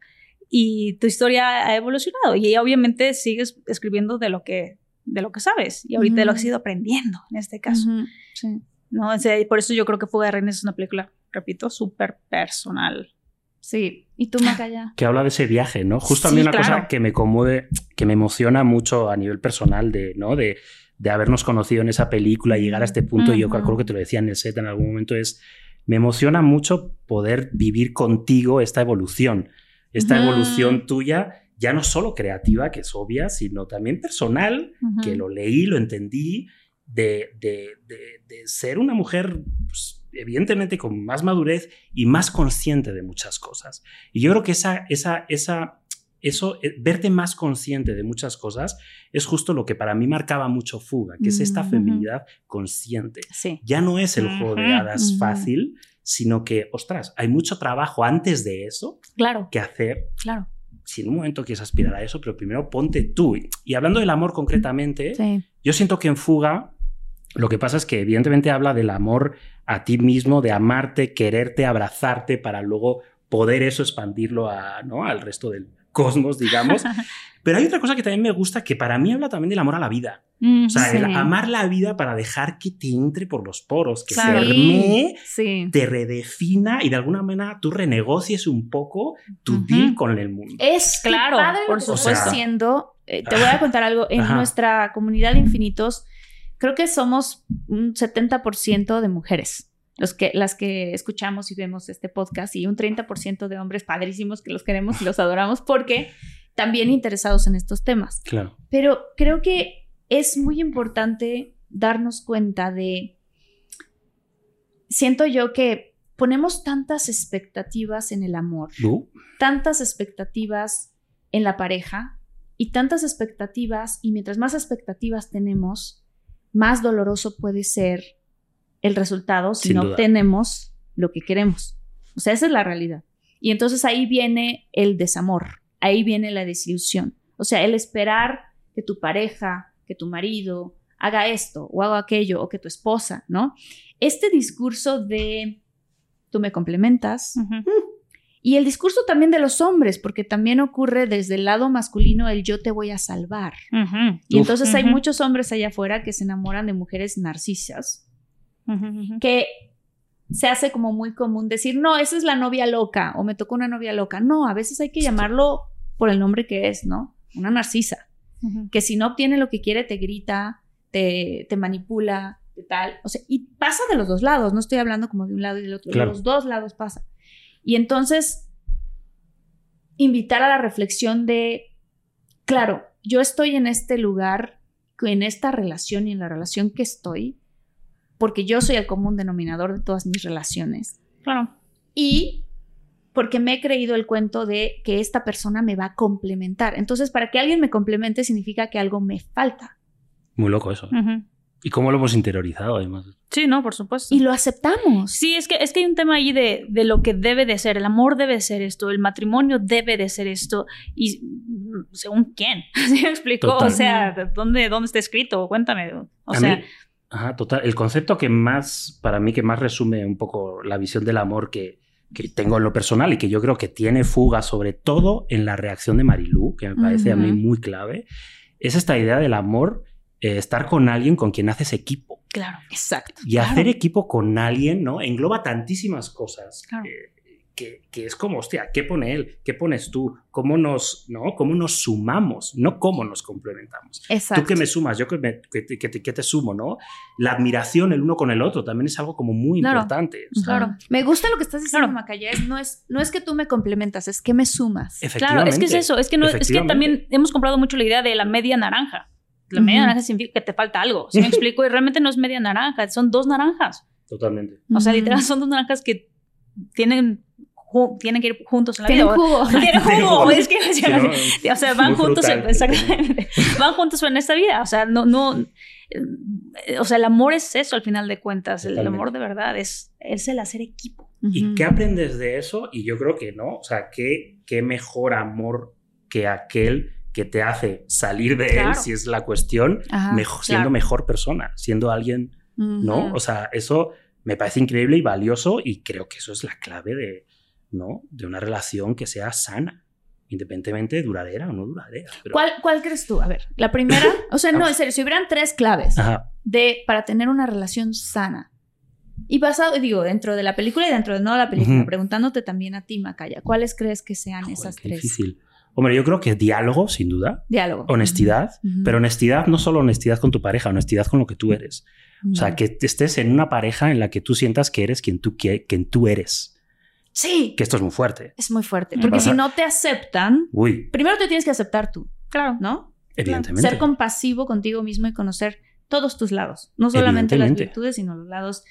y tu historia ha evolucionado y obviamente sigues escribiendo de lo que, de lo que sabes y ahorita de lo has ido aprendiendo en este caso, sí. ¿no? O sea, por eso yo creo que Fuga de Reinas es una película, repito, súper personal. Sí. ¿Y tú, Macaya? que habla de ese viaje, ¿no? Justo a mí Sí, una claro. cosa que me conmueve, que me emociona mucho a nivel personal de, ¿no? De, de habernos conocido en esa película y llegar a este punto, y yo creo que te lo decía en el set en algún momento, es, me emociona mucho poder vivir contigo esta evolución, esta evolución tuya, ya no solo creativa, que es obvia, sino también personal, que lo leí, lo entendí, de, de- de- de ser una mujer, pues, evidentemente con más madurez y más consciente de muchas cosas. Y yo creo que esa, esa, esa, eso, eh, verte más consciente de muchas cosas, es justo lo que para mí marcaba mucho Fuga, que es esta Ujú. feminidad consciente. Sí. Ya no es el juego de hadas fácil, sino que, ostras, hay mucho trabajo antes de eso Claro, que hacer claro. si en un momento quieres aspirar a eso, pero primero ponte tú. Y hablando del amor concretamente, Sí. yo siento que en Fuga lo que pasa es que evidentemente habla del amor a ti mismo, de amarte, quererte, abrazarte para luego poder eso expandirlo a, ¿no? al resto del cosmos, digamos. <laughs> Pero hay otra cosa que también me gusta, que para mí habla también del amor a la vida. Mm, O sea, Sí. el amar la vida para dejar que te entre por los poros, que Claro. se Sí. te redefina y de alguna manera tú renegocies un poco tu deal con el mundo. Es Claro, padre por supuesto. haciendo. Eh, te voy a contar algo. En Ajá. nuestra comunidad de infinitos, creo que somos un 70% de mujeres. Los que, las que escuchamos y vemos este podcast y un 30% de hombres padrísimos que los queremos y los adoramos porque también interesados en estos temas. Claro. Pero creo que es muy importante darnos cuenta de, siento yo que ponemos tantas expectativas en el amor, ¿Tú? tantas expectativas en la pareja y tantas expectativas, y mientras más expectativas tenemos, más doloroso puede ser el resultado si Sin no duda. obtenemos lo que queremos. O sea, esa es la realidad. Y entonces ahí viene el desamor, ahí viene la desilusión. O sea, el esperar que tu pareja, que tu marido haga esto o haga aquello o que tu esposa, ¿no? Este discurso de tú me complementas. Y el discurso también de los hombres, porque también ocurre desde el lado masculino el yo te voy a salvar. Y entonces hay muchos hombres allá afuera que se enamoran de mujeres narcisas, que se hace como muy común decir, no, esa es la novia loca o me tocó una novia loca. No, a veces hay que llamarlo por el nombre que es, ¿no? Una narcisa, que si no obtiene lo que quiere te grita, te, te manipula, de tal. O sea, y pasa de los dos lados, no estoy hablando como de un lado y del otro, Claro. de los dos lados pasa. Y entonces, invitar a la reflexión de, claro, yo estoy en este lugar, en esta relación y en la relación que estoy, porque yo soy el común denominador de todas mis relaciones. Claro. Y porque me he creído el cuento de que esta persona me va a complementar. Entonces, para que alguien me complemente significa que algo me falta. Muy loco eso. Ujú. Y cómo lo hemos interiorizado, además. Sí, no, por supuesto. Y lo aceptamos. Sí, es que, es que hay un tema ahí de, de lo que debe de ser. El amor debe de ser esto, el matrimonio debe de ser esto. Y según quién. <laughs> ¿Sí me explicó? Total. O sea, ¿dónde, ¿dónde está escrito? Cuéntame. O A sea, mí- ajá, total. El concepto que más, para mí, que más resume un poco la visión del amor que, que tengo en lo personal y que yo creo que tiene fuga sobre todo en la reacción de Marilú, que me parece a mí muy clave, es esta idea del amor, eh, estar con alguien con quien haces equipo. claro. Exacto. Y hacer equipo con alguien, ¿no? Engloba tantísimas cosas. Claro. eh, que, que es como, hostia, ¿qué pone él? ¿Qué pones tú? ¿Cómo nos, ¿no? ¿Cómo nos sumamos? No cómo nos complementamos. Exacto. Tú que me sumas, yo que, me- que te, que te- que te sumo, ¿no? La admiración el uno con el otro también es algo como muy Claro. importante. o sea, Claro. Me gusta lo que estás diciendo, Claro. Macaya. Es, no, es, no es que tú me complementas, es que me sumas. Claro, efectivamente. es que es eso. Es que, no, es que también hemos comprado mucho la idea de la media naranja. La media Ujú. naranja significa que te falta algo. ¿Sí me <laughs> explico? Y realmente no es media naranja, son dos naranjas. Totalmente. O sea, literal, son dos naranjas que tienen, tienen que ir juntos en la Tienen vida. jugo. <laughs> Tienen jugo. jugo. <laughs> Es que Sí, <laughs> ¿no? O sea, van juntos, frutal. exactamente. Van juntos en esta vida. O sea, no, no. eh, O sea, el amor es eso al final de cuentas. El amor de verdad es, es el hacer equipo. ¿Y Ujú. qué aprendes de eso? Y yo creo que no. O sea, ¿qué, qué mejor amor que aquel que te hace salir de él, Claro. si es la cuestión, Ajá. mejor- siendo claro. mejor persona, siendo alguien, ¿no? Ujú. O sea, eso me parece increíble y valioso y creo que eso es la clave de, ¿no? De una relación que sea sana, independientemente de duradera o no duradera. pero- ¿Cuál, ¿Cuál crees tú? A ver, la primera, <coughs> o sea, no, Vamos. en serio, si hubieran tres claves Ajá. de para tener una relación sana. Y basado, digo, dentro de la película y dentro de no la película, Ujú. preguntándote también a ti, Macaya, ¿cuáles crees que sean Joder, esas qué tres? difícil. Hombre, yo creo que diálogo, sin duda. Diálogo. Honestidad, Ujú. pero honestidad no solo honestidad con tu pareja, honestidad con lo que tú eres. O sea, que estés en una pareja en la que tú sientas que eres quien tú, quie- quien tú eres. Sí, Que esto es muy fuerte. es muy fuerte. Me Porque pasa- si no te aceptan, Uy, primero te tienes que aceptar tú, Claro. ¿no? evidentemente. Ser compasivo contigo mismo y conocer todos tus lados. No solamente las virtudes, sino los lados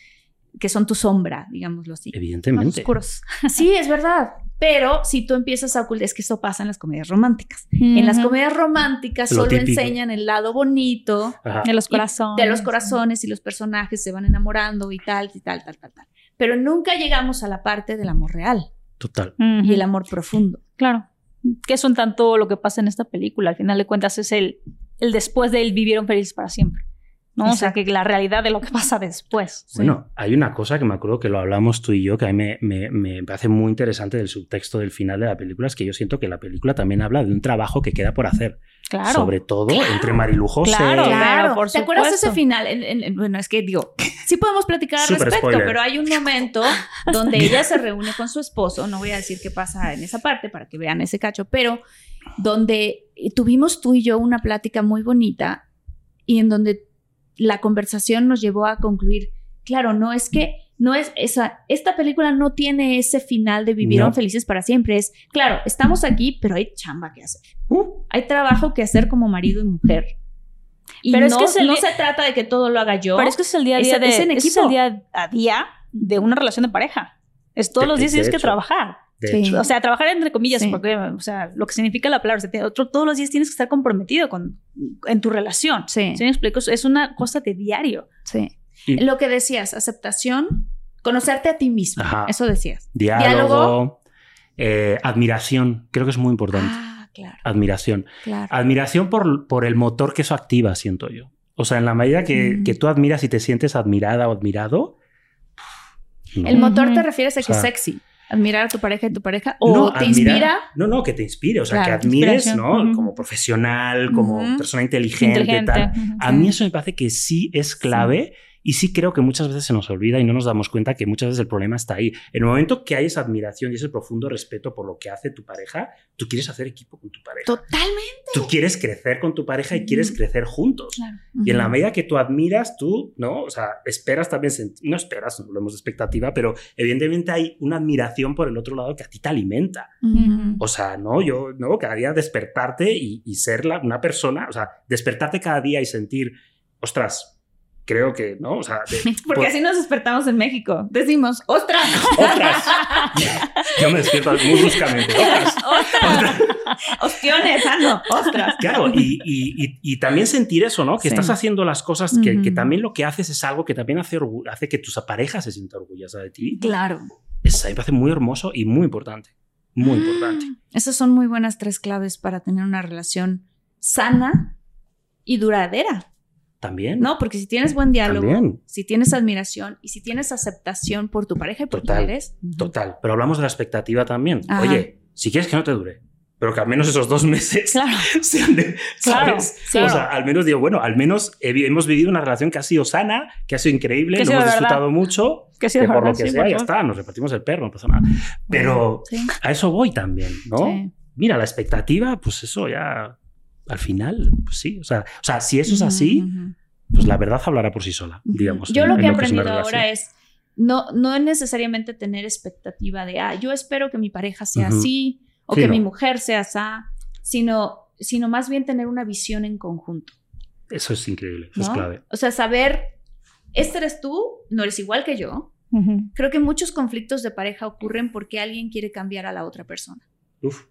que son tu sombra, digámoslo así. Más Evidentemente. oscuros. <laughs> Sí, es verdad. Pero si tú empiezas a ocultar, es que eso pasa en las comedias románticas. En las comedias románticas Lo solo típico. enseñan el lado bonito Ajá. De los corazones. de los corazones y los personajes se van enamorando y tal, y tal, tal, tal, tal. Pero nunca llegamos a la parte del amor real Total. Y el amor profundo. Claro. Que es un tanto lo que pasa en esta película. Al final de cuentas es el, el después de él vivieron felices para siempre. ¿No? O sea, que la realidad de lo que pasa después. Bueno, hay una cosa que me acuerdo que lo hablamos tú y yo, que a mí me, me- me parece muy interesante del subtexto del final de la película, es que yo siento que la película también habla de un trabajo que queda por hacer. Claro. Sobre todo entre Marilu José. Claro, claro. por ¿Te acuerdas supuesto. ese final? En- en- en- bueno, es que digo, <laughs> sí podemos platicar al respecto, spoiler. pero hay un momento donde ella se reúne con su esposo, no voy a decir qué pasa en esa parte para que vean ese cacho, pero donde tuvimos tú y yo una plática muy bonita y en donde la conversación nos llevó a concluir, claro, no es que no es esa esta película no tiene ese final de vivieron No. felices para siempre, es claro, estamos aquí, pero hay chamba que hacer. Uh, Hay trabajo que hacer como marido y mujer. Y Pero es que es el no se trata de que todo lo haga yo. Pero es que es el día a día Es- de es en es el día a día de una relación de pareja. Es todos De- los días tienes que trabajar. De Sí. hecho. O sea, trabajar entre comillas, Sí. porque, o sea, lo que significa la palabra, o sea, te- otro- todos los días tienes que estar comprometido con, en tu relación. Sí, ¿Sí me explico? Es una cosa de diario. sí. Y- Lo que decías, aceptación, conocerte a ti mismo. Ajá. Eso decías. Diálogo, eh, admiración, creo que es muy importante. Ah, claro, Admiración. claro. Admiración por, por el motor que eso activa, siento yo. O sea, en la medida que, Mm. que tú admiras y te sientes admirada o admirado. no. El motor te refieres a que O sea, es sexy. Admirar a tu pareja y tu pareja o te inspira. No, no, que te inspire, o sea, que admires, ¿no? Como profesional, como persona inteligente, tal. A mí eso me parece que sí es clave. Y sí creo que muchas veces se nos olvida y no nos damos cuenta que muchas veces el problema está ahí. En el momento que hay esa admiración y ese profundo respeto por lo que hace tu pareja, tú quieres hacer equipo con tu pareja. Totalmente. Tú quieres crecer con tu pareja y quieres crecer juntos. Y en la medida que tú admiras, tú, ¿no? O sea, esperas también, no esperas, no hablemos de expectativa, pero evidentemente hay una admiración por el otro lado que a ti te alimenta. O sea, ¿no? Yo, ¿no? Cada día despertarte y, y ser la, una persona, o sea, despertarte cada día y sentir, ostras, creo que, ¿no? O sea, <laughs> porque así nos despertamos en México. Decimos, ¡ostras! ¡Ostras! <laughs> Yo me despierto muy bruscamente. ¡Ostras! ¡Ostras! ¡Ostiones! ¡Ah, no! ¡Ostras! Claro, y, y, y, también sentir eso, ¿no? Que estás haciendo las cosas, que, que, también lo que haces es algo que también hace, hace que tus parejas se sientan orgullosas de ti. Claro. Eso me parece muy hermoso y muy importante. Muy importante. Esas son muy buenas tres claves para tener una relación sana y duradera. También. No, porque si tienes buen diálogo, si tienes admiración y si tienes aceptación por tu pareja y por total, eres. Total. Pero hablamos de la expectativa también. Oye, si quieres que no te dure, pero que al menos esos dos meses <laughs> sean de, ¿sabes? O sea, al menos digo, bueno, al menos hemos vivido una relación que ha sido sana, que ha sido increíble, que lo hemos disfrutado mucho, que, que por lo que sea, ya está, nos repartimos el perro, no pasa nada. Pero a eso voy también, ¿no? Mira, la expectativa, pues eso ya al final, pues sí, o sea, o sea si eso es así, pues la verdad hablará por sí sola, digamos. Yo lo que he aprendido ahora es no, no es necesariamente tener expectativa de, ah, yo espero que mi pareja sea así o que mi mujer sea así, sino, sino más bien tener una visión en conjunto. Eso es increíble, eso es clave. O sea, saber, este eres tú, no eres igual que yo. Creo que muchos conflictos de pareja ocurren porque alguien quiere cambiar a la otra persona. Uf.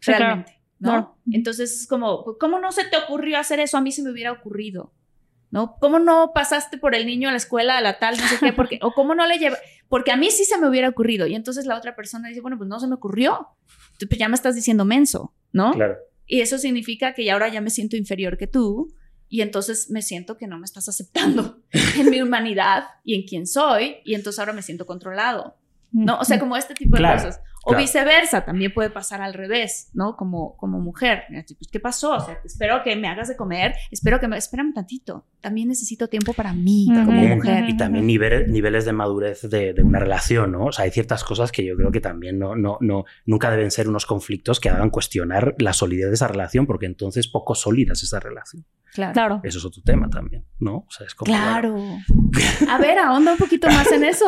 Realmente. ¿No? Entonces es como, ¿cómo no se te ocurrió hacer eso? A mí se me hubiera ocurrido. ¿No? ¿Cómo no pasaste por el niño a la escuela a la tal, no sé qué? Porque, o cómo no le lleva, porque a mí sí se me hubiera ocurrido. Y entonces la otra persona dice, bueno, pues no se me ocurrió. Tú pues ya me estás diciendo menso, ¿no? Claro. Y eso significa que ya ahora ya me siento inferior que tú. Y entonces me siento que no me estás aceptando <laughs> en mi humanidad y en quién soy. Y entonces ahora me siento controlado. ¿No? O sea, como este tipo de cosas. O viceversa, también puede pasar al revés, ¿no? Como, como mujer. Pues, ¿Qué pasó? O sea, espero que me hagas de comer, espero que me... Espérame tantito, también necesito tiempo para mí como mujer. Y también niveles, niveles de madurez de, de, una relación, ¿no? O sea, hay ciertas cosas que yo creo que también no, no, no, nunca deben ser unos conflictos que hagan cuestionar la solidez de esa relación, porque entonces poco sólida es esa relación. Claro. Eso es otro tema también, ¿no? O sea, es como, claro. A ver, ahonda un poquito más en eso.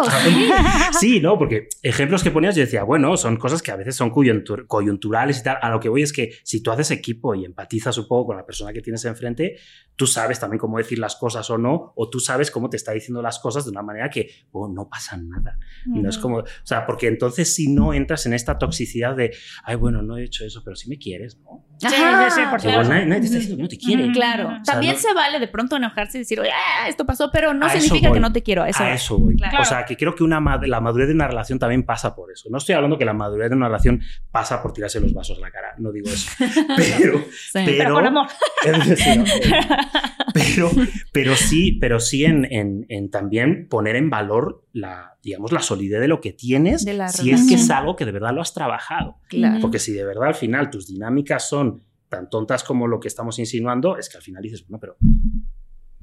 <laughs> sí, ¿no? Porque ejemplos que ponías, yo decía, bueno, son cosas que a veces son coyunturales y tal. A lo que voy es que si tú haces equipo y empatizas un poco con la persona que tienes enfrente, tú sabes también cómo decir las cosas o no, o tú sabes cómo te está diciendo las cosas de una manera que, oh, no pasa nada. No es como, o sea, porque entonces si no entras en esta toxicidad de, ay, bueno, no he hecho eso, pero si me quieres, ¿no? Sí, sí, porque nadie, te está diciendo que no te quiere. Claro. También se vale de pronto enojarse y decir, oye, ah, esto pasó, pero no significa que no te quiero. Eso a eso voy. O sea, que creo que una la madurez de una relación también pasa por eso. No estoy hablando que la madurez de una relación pasa por tirarse los vasos a la cara. No digo eso. <laughs> Pero, pero, con amor. <laughs> <laughs> pero, pero sí, pero sí en, en, también poner en valor la, digamos, la solidez de lo que tienes, si es que es algo que de verdad lo has trabajado. Porque si de verdad al final tus dinámicas son tan tontas como lo que estamos insinuando, es que al final dices, bueno, pero...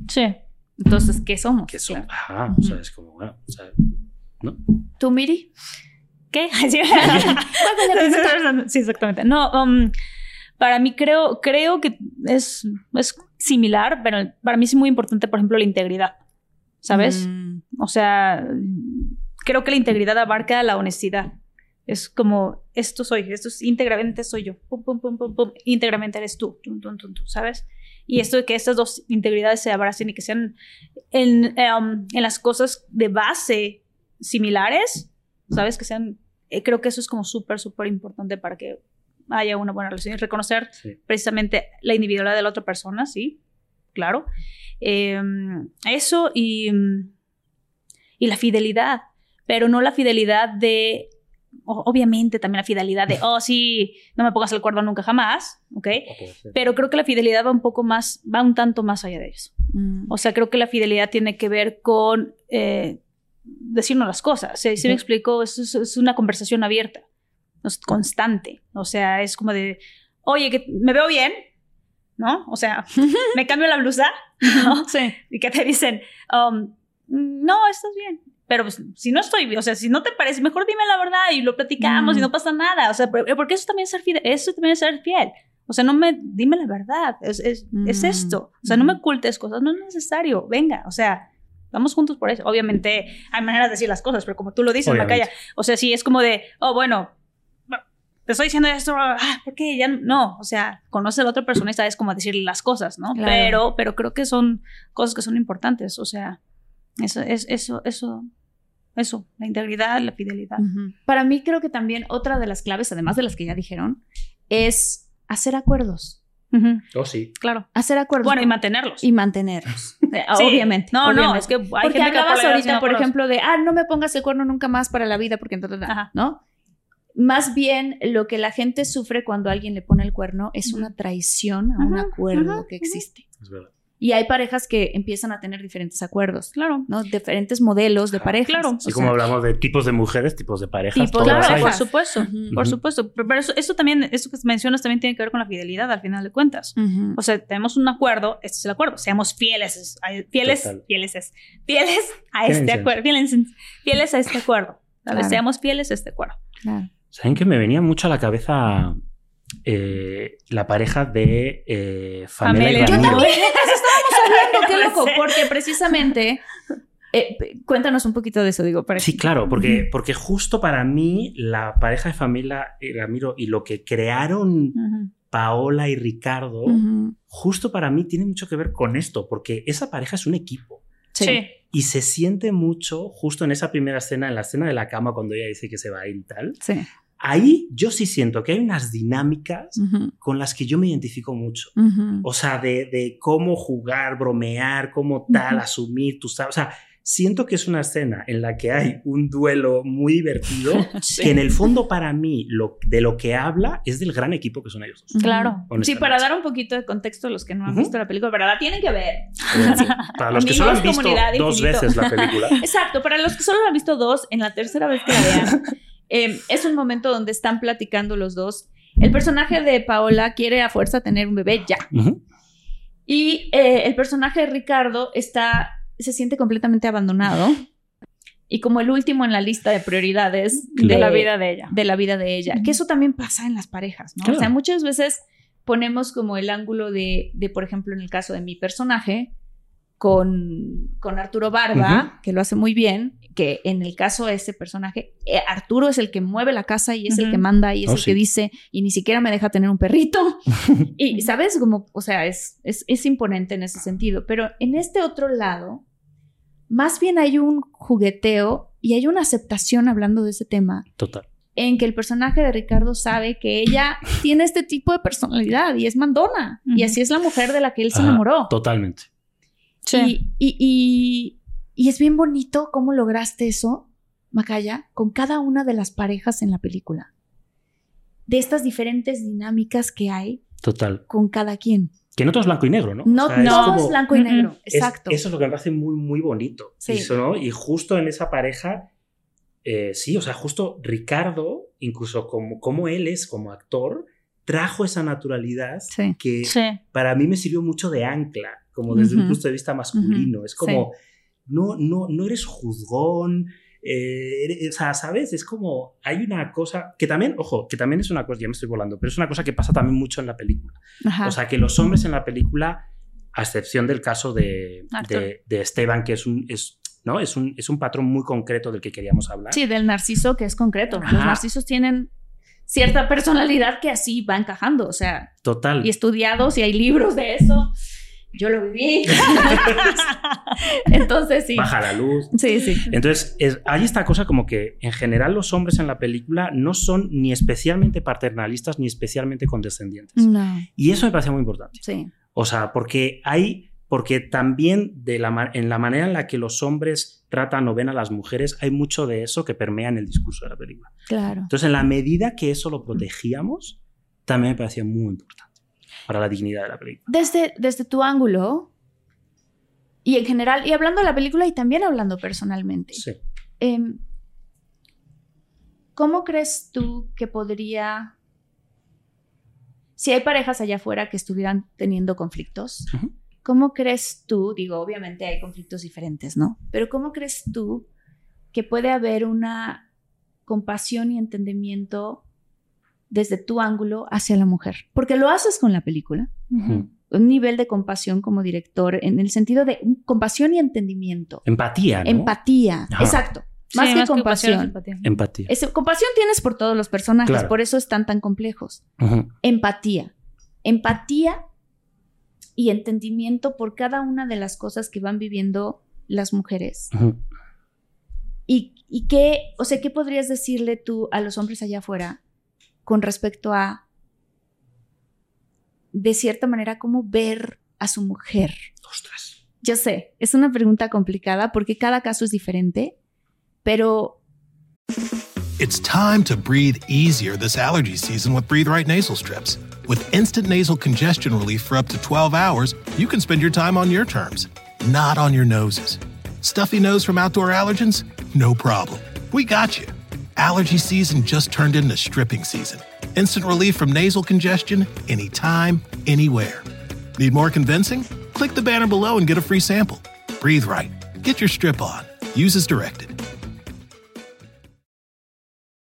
Sí. Entonces, ¿qué somos? ¿Qué somos? Ajá, o sea, es como, bueno, o sea, ¿no? ¿Tú, Miri? ¿Qué? <laughs> <laughs> sí, exactamente. No, um, para mí creo, creo que es, es similar, pero para mí es muy importante, por ejemplo, la integridad, ¿sabes? Mm. O sea, creo que la integridad abarca la honestidad. Es como, esto soy, esto es íntegramente soy yo, pum, pum, pum, pum, pum, íntegramente eres tú, tum, tum, tum, ¿sabes? Y esto de que estas dos integridades se abracen y que sean en, em, en las cosas de base similares, ¿sabes? Que sean, eh, creo que eso es como súper, súper importante para que haya una buena relación y reconocer precisamente la individualidad de la otra persona, sí, claro. Em, eso y, y la fidelidad, pero no la fidelidad de obviamente también la fidelidad de, oh, sí, no me pongas el cuerdo nunca jamás, ¿ok? Pero creo que la fidelidad va un poco más, va un tanto más allá de eso. Mm. O sea, creo que la fidelidad tiene que ver con, eh, decirnos las cosas. ¿sí, sí me explico? Es, es, es una conversación abierta, es constante. O sea, es como de, oye, que me veo bien, ¿no? O sea, <laughs> me cambio la blusa, <laughs> ¿no? Sí. Y que te dicen, um, no, estás bien. Pero pues, si no estoy o sea, si no te parece, mejor dime la verdad y lo platicamos Mm. y no pasa nada. O sea, por- porque eso también es ser fiel. Eso también es ser fiel. O sea, no me, dime la verdad. Es, es, es Mm. esto. O sea, no me ocultes cosas. No es necesario. Venga, o sea, vamos juntos por eso. Obviamente hay maneras de decir las cosas, pero como tú lo dices. Macaya, o sea, sí es como de, oh, bueno, te estoy diciendo esto, ah, ¿por qué? Ya no, o sea, conoce a la otra persona y sabes cómo decirle las cosas, ¿no? Claro. Pero, pero creo que son cosas que son importantes, o sea, eso, es, eso, eso, eso, la integridad, la fidelidad. Para mí creo que también otra de las claves, además de las que ya dijeron, es hacer acuerdos. Oh, sí. Claro. Hacer acuerdos. Bueno, y mantenerlos. y mantenerlos. <laughs> Sí. obviamente. No, no, es que hay porque gente que hablabas aprueba ahorita, por acuerdos. ejemplo, de, ah, no me pongas el cuerno nunca más para la vida, porque entonces, Ajá. ¿no? Más bien, lo que la gente sufre cuando alguien le pone el cuerno es una traición a un acuerdo que existe. Es verdad. Y hay parejas que empiezan a tener diferentes acuerdos, Claro. ¿no? Diferentes modelos de parejas. Claro. Sea, como hablamos de tipos de mujeres, tipos de parejas. Tipos Claro, hay. por supuesto, por supuesto. Pero eso, eso también, eso que mencionas también tiene que ver con la fidelidad al final de cuentas. O sea, tenemos un acuerdo, este es el acuerdo, seamos fieles, fieles, Total. fieles, es- fieles a este acuerdo, fieles, fieles a este acuerdo. Seamos fieles a este acuerdo. Claro. ¿Saben que me venía mucho a la cabeza eh, la pareja de eh, Famela y. Yo Ramiro? También, <laughs> hablando, qué loco, sé. porque precisamente, eh, cuéntanos un poquito de eso, digo, para Sí, claro, porque, porque justo para mí la pareja de Famela y Ramiro y lo que crearon Paola y Ricardo, justo para mí tiene mucho que ver con esto, porque esa pareja es un equipo. Sí. Y se siente mucho justo en esa primera escena, en la escena de la cama, cuando ella dice que se va a ir y tal. Sí. Ahí yo sí siento que hay unas dinámicas Ujú. con las que yo me identifico mucho. Ujú. O sea, de, de cómo jugar, bromear, cómo tal, Ujú. asumir, tú sabes. O sea, siento que es una escena en la que hay un duelo muy divertido, <laughs> Sí. que en el fondo para mí lo, de lo que habla es del gran equipo que son ellos dos. Claro. Sí, para dar un poquito de contexto a los que no han Ujú. visto la película, pero la tienen que ver. <laughs> Para los que solo han visto dos infinito. veces la película. <laughs> Exacto, para los que solo la han visto dos, en la tercera vez que la vean, eh, es un momento donde están platicando los dos. El personaje de Paola quiere a fuerza tener un bebé ya. Y eh, el personaje de Ricardo está, se siente completamente abandonado. Y como el último en la lista de prioridades De la vida de ella. de la vida de ella. Que eso también pasa en las parejas, ¿no? Claro. O sea, muchas veces ponemos como el ángulo de, de, por ejemplo, en el caso de mi personaje, con, con Arturo Barba, que lo hace muy bien, que en el caso de ese personaje, eh, Arturo es el que mueve la casa y es el que manda y es Oh, el sí. que dice, y ni siquiera me deja tener un perrito. <laughs> y, ¿sabes? Como, o sea, es, es, es imponente en ese sentido. Pero en este otro lado, más bien hay un jugueteo y hay una aceptación hablando de ese tema Total. en que el personaje de Ricardo sabe que ella tiene este tipo de personalidad y es mandona. Y así es la mujer de la que él se enamoró. Totalmente. Y, y, y- y es bien bonito cómo lograste eso, Macaya, con cada una de las parejas en la película. De estas diferentes dinámicas que hay Total. con cada quien. Que no todo es blanco y negro, ¿no? No, O sea, es no como- es blanco y negro. Es- Exacto. eso es lo que me parece muy, muy bonito. Sí. Eso, ¿no? Y justo en esa pareja, eh, sí, o sea, justo Ricardo, incluso como, como él es como actor, trajo esa naturalidad Sí. que Sí. para mí me sirvió mucho de ancla, como desde un punto de vista masculino. Es como, no, no, no eres juzgón. eh, eres- o sea, ¿sabes? Es como, hay una cosa que también, ojo, que también es una cosa, ya me estoy volando, pero es una cosa que pasa también mucho en la película. Ajá. O sea, que los hombres en la película, a excepción del caso de, de, de Esteban, que es un, es, ¿no? es, un, es un patrón muy concreto del que queríamos hablar. Sí, del narciso que es concreto. Los Ajá. narcisos tienen cierta personalidad que así va encajando. O sea, Total. y estudiados y hay libros de eso. Yo lo viví. <laughs> Entonces sí. Baja la luz. Sí, sí. Entonces, es- hay esta cosa como que en general los hombres en la película no son ni especialmente paternalistas ni especialmente condescendientes. No. Y eso me parece muy importante. Sí. O sea, porque hay, porque también de la, ma- en la manera en la que los hombres tratan o ven a las mujeres, hay mucho de eso que permea en el discurso de la película. Claro. Entonces, en la medida que eso lo protegíamos, también me parecía muy importante para la dignidad de la película. Desde, desde tu ángulo, y en general, y hablando de la película y también hablando personalmente. Sí. Em, ¿Cómo crees tú que podría, si hay parejas allá afuera que estuvieran teniendo conflictos. ¿cómo crees tú, digo, obviamente hay conflictos diferentes, ¿no? Pero ¿cómo crees tú que puede haber una compasión y entendimiento desde tu ángulo hacia la mujer? Porque lo haces con la película, un nivel de compasión como director, en el sentido de compasión y entendimiento, Empatía, ¿no? empatía, Ajá. exacto, Sí, más que compasión, compasión. empatía. Empatía. Es- compasión tienes por todos los personajes, Claro. por eso están tan complejos. Empatía. Empatía y entendimiento por cada una de las cosas que van viviendo las mujeres. ¿Y, y qué, o sea, qué podrías decirle tú a los hombres allá afuera con respecto a, de cierta manera, cómo ver a su mujer? Ostras. Yo sé, es una pregunta complicada porque cada caso es diferente, pero It's time to breathe easier this allergy season with Breathe Right nasal strips. With instant nasal congestion relief for up to 12 hours, you can spend your time on your terms, not on your noses. Stuffy nose from outdoor allergens? No problem. We got you. Allergy season just turned into stripping season. Instant relief from nasal congestion anytime, anywhere. Need more convincing? Click the banner below and get a free sample. Breathe Right. Get your strip on. Use as directed.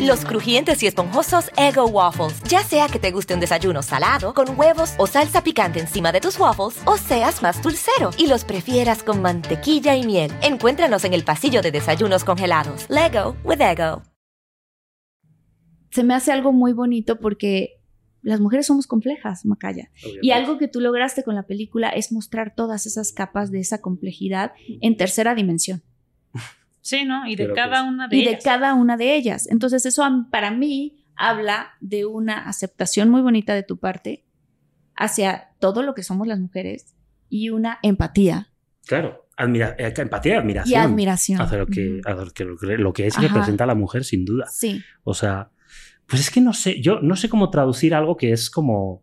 Los crujientes y esponjosos Ego Waffles. Ya sea que te guste un desayuno salado, con huevos o salsa picante encima de tus waffles, o seas más dulcero y los prefieras con mantequilla y miel. Encuéntranos en el pasillo de desayunos congelados. Lego with Ego. se me hace algo muy bonito porque las mujeres somos complejas, Macaya. Y algo que tú lograste con la película es mostrar todas esas capas de esa complejidad en tercera dimensión Sí, ¿no? Y de Creo cada una de y de ellas. cada una de ellas. Entonces eso para mí habla de una aceptación muy bonita de tu parte hacia todo lo que somos las mujeres y una empatía Claro. Admira eh, empatía y admiración. y admiración. Hacia lo que, hacia lo que, lo es y Ajá. representa a la mujer, sin duda. Sí, O sea, pues es que no sé, yo no sé cómo traducir algo que es como,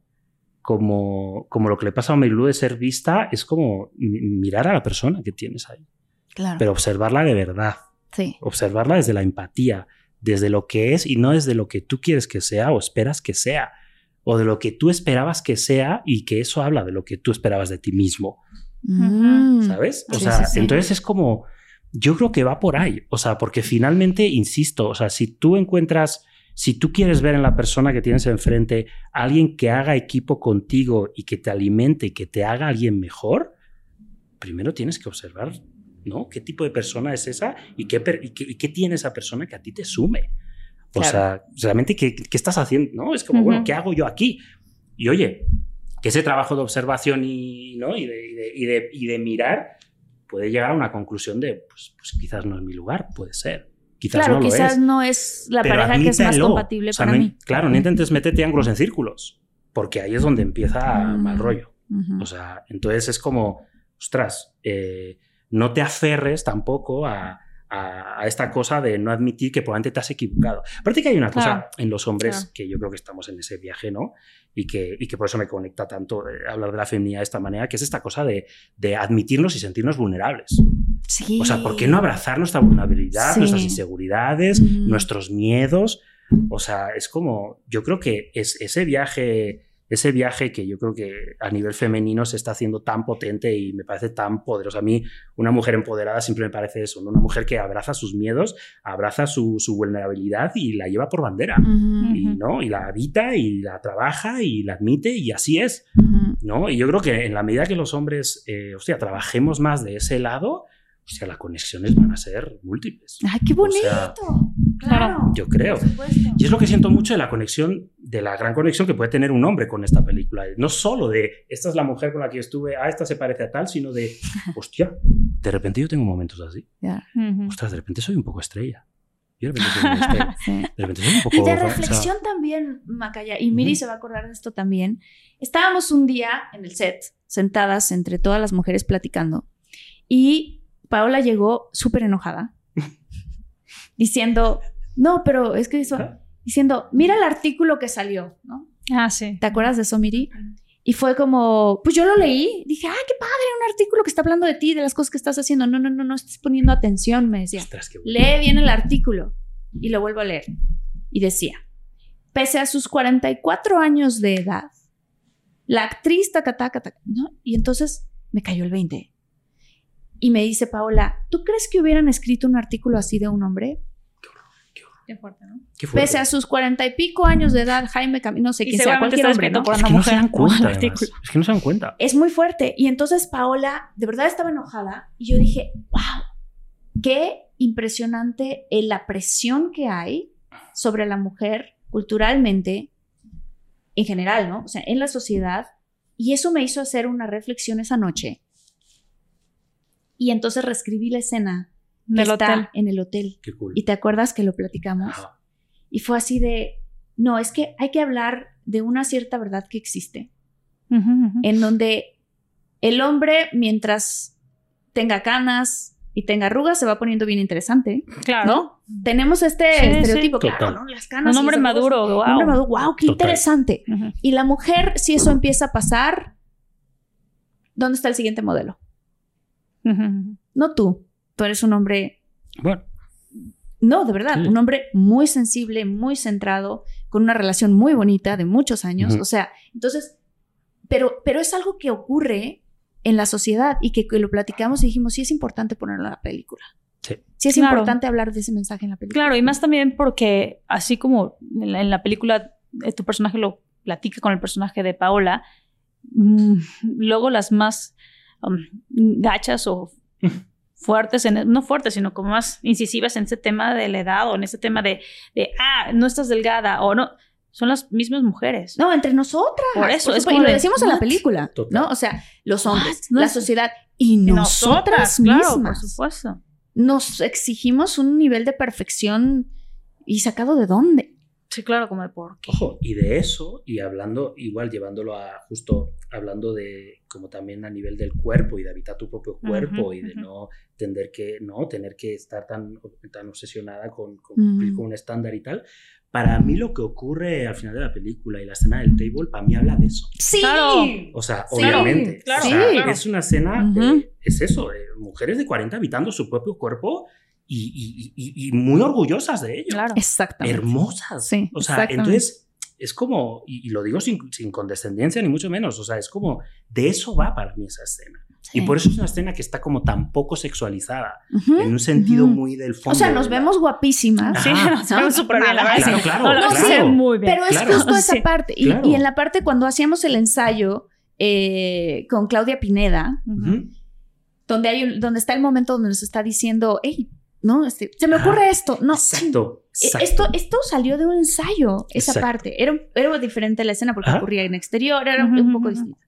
como, como lo que le pasa a Marilu de ser vista, es como mi- mirar a la persona que tienes ahí, claro. pero observarla de verdad, sí. observarla desde la empatía, desde lo que es y no desde lo que tú quieres que sea o esperas que sea, o de lo que tú esperabas que sea y que eso habla de lo que tú esperabas de ti mismo. Mm. ¿sabes? O Sí, sea, sí, sí. entonces es como, yo creo que va por ahí, o sea, porque finalmente, insisto, o sea, si tú encuentras, si tú quieres ver en la persona que tienes enfrente a alguien que haga equipo contigo y que te alimente y que te haga alguien mejor, primero tienes que observar, ¿no? ¿Qué tipo de persona es esa y qué, y qué, y qué tiene esa persona que a ti te sume? O Claro. sea, realmente, ¿qué, qué estás haciendo? ¿no? Es como, bueno, ¿qué hago yo aquí? Y oye, que ese trabajo de observación y, ¿no? y, de, y de- y de- y de mirar puede llegar a una conclusión de, pues, pues quizás no es mi lugar, puede ser. Quizás Claro, no lo quizás es. no es la pero pareja que es más compatible O sea, para no- mí. Claro, no intentes meter triángulos en círculos, porque ahí es donde empieza mal rollo. Ujú. O sea, entonces es como, ostras, eh, no te aferres tampoco a, a- a esta cosa de no admitir que probablemente te has equivocado. Aparte que hay una cosa Claro. en los hombres Claro. que yo creo que estamos en ese viaje, ¿no? Y que, y que por eso me conecta tanto eh, hablar de la feminidad de esta manera, que es esta cosa de, de admitirnos y sentirnos vulnerables. Sí. O sea, ¿por qué no abrazar nuestra vulnerabilidad, Sí. nuestras inseguridades, nuestros miedos? O sea, es como, yo creo que es ese viaje, ese viaje que yo creo que a nivel femenino se está haciendo tan potente y me parece tan poderoso. A mí, una mujer empoderada siempre me parece eso, ¿no? una mujer que abraza sus miedos, abraza su, su vulnerabilidad y la lleva por bandera. Y, ¿no? y la habita y la trabaja y la admite y así es. ¿no? Y yo creo que en la medida que los hombres, eh, hostia, trabajemos más de ese lado, hostia, las conexiones van a ser múltiples. Ay, qué O bonito. sea, claro. yo creo. Y es lo que siento mucho de la conexión, de la gran conexión que puede tener un hombre con esta película. No solo de, esta es la mujer con la que yo estuve, ah, esta se parece a tal, sino de, <laughs> hostia, de repente yo tengo momentos así. Ya, Ujú. Ostras, de repente soy un poco estrella. Yo de repente soy una estrella. <laughs> sí. De repente soy un poco... Y de o sea, reflexión también, Macaya, y Miri se va a acordar de esto también. Estábamos un día en el set, sentadas entre todas las mujeres platicando. Y Paola llegó súper enojada, diciendo, no, pero es que eso, diciendo, mira el artículo que salió, ¿no? Ah, sí. ¿Te acuerdas de eso, Miri? Y fue como, pues yo lo leí, dije, ah, qué padre, un artículo que está hablando de ti, de las cosas que estás haciendo. No, no, no, no estás poniendo atención, me decía. Ostras, qué bueno. Lee bien el artículo. Y lo vuelvo a leer. Y decía, pese a sus 44 años de edad, la actriz tacatá, tacatá, ¿no? Y entonces me cayó el 20. Y me dice Paola, ¿tú crees que hubieran escrito un artículo así de un hombre? Qué fuerte, ¿no? Qué fuerte. Pese a sus cuarenta y pico años de edad, Jaime Cam no sé Y quién sea, cualquier está hombre, ¿no? por Es una que no se mujer. dan cuenta. Es que no se dan cuenta. Es muy fuerte. Y entonces Paola de verdad estaba enojada y yo dije, wow, qué impresionante eh, la presión que hay sobre la mujer culturalmente, en general, ¿no? O sea, en la sociedad. Y eso me hizo hacer una reflexión esa noche. Y entonces reescribí la escena que Del está hotel. en el hotel. Qué cool. Y te acuerdas que lo platicamos. Ajá. Y fue así de, no, es que hay que hablar de una cierta verdad que existe en donde el hombre, mientras tenga canas y tenga arrugas, se va poniendo bien interesante, Claro. ¿no? Tenemos este Sí, estereotipo, sí. claro, Total. ¿no? Las canas. Un hombre maduro, Un hombre wow. maduro, wow, qué Total. interesante. Y la mujer, si eso empieza a pasar, ¿dónde está el siguiente modelo? <laughs> No tú, tú eres un hombre, Bueno, no, de verdad, Sí. un hombre muy sensible, muy centrado, con una relación muy bonita de muchos años. O sea, entonces, pero, pero es algo que ocurre en la sociedad y que, que lo platicamos y dijimos, sí es importante ponerlo en la película. Sí. Sí es Claro. importante hablar de ese mensaje en la película. Claro, y más también porque así como en la, en la película eh, tu personaje lo platica con el personaje de Paola, mm, luego las más um, gachas o <laughs> fuertes, en, no fuertes, sino como más incisivas en ese tema de la edad o en ese tema de, de, ah, no estás delgada o no, son las mismas mujeres. No, entre nosotras. Por eso, es como y lo de, decimos en la película, Total. ¿no? O sea, los hombres? No la es- sociedad y Y nosotras, claro, por mismas. supuesto. nos exigimos un nivel de perfección y sacado de dónde. Sí, claro, como de por qué. Ojo, y de eso, y hablando, igual llevándolo a justo hablando de como también a nivel del cuerpo y de habitar tu propio cuerpo Ujú, y de ujú. no tener que, no tener que estar tan, tan obsesionada con, con cumplir Mm. con un estándar y tal. Para mí lo que ocurre al final de la película y la escena del table, para mí habla de eso. Sí. Claro. O sea, Sí, obviamente. claro, O sea, claro. Es una escena, Ujú. eh, es eso, eh, mujeres de 40 habitando su propio cuerpo y, y- y- y muy orgullosas de ello. Claro. Exactamente. Hermosas. Sí, o sea, exactamente. entonces es como, y, y lo digo sin, sin condescendencia ni mucho menos, o sea, es como, de eso va para mí esa escena. Sí. Y por eso es una escena que está como tan poco sexualizada, Ujú, en un sentido ujú. muy del fondo. O sea, nos la- vemos guapísimas. Sí, Ajá. nos vemos súper bien, la verdad. Claro, sí. claro, No, la No, verdad, sí. sí, muy bien. Pero es Claro. justo esa Sí. parte. Y, Claro. y en la parte cuando hacíamos el ensayo eh, con Claudia Pineda, Ujú. donde, hay un- donde está el momento donde nos está diciendo, hey, no, este, se me ocurre esto. No, Exacto. Eh, exacto. Esto, esto salió de un ensayo, esa Exacto. parte. Era, era diferente la escena porque Ajá. ocurría en exterior, era Ujú, un poco ujú. distinta.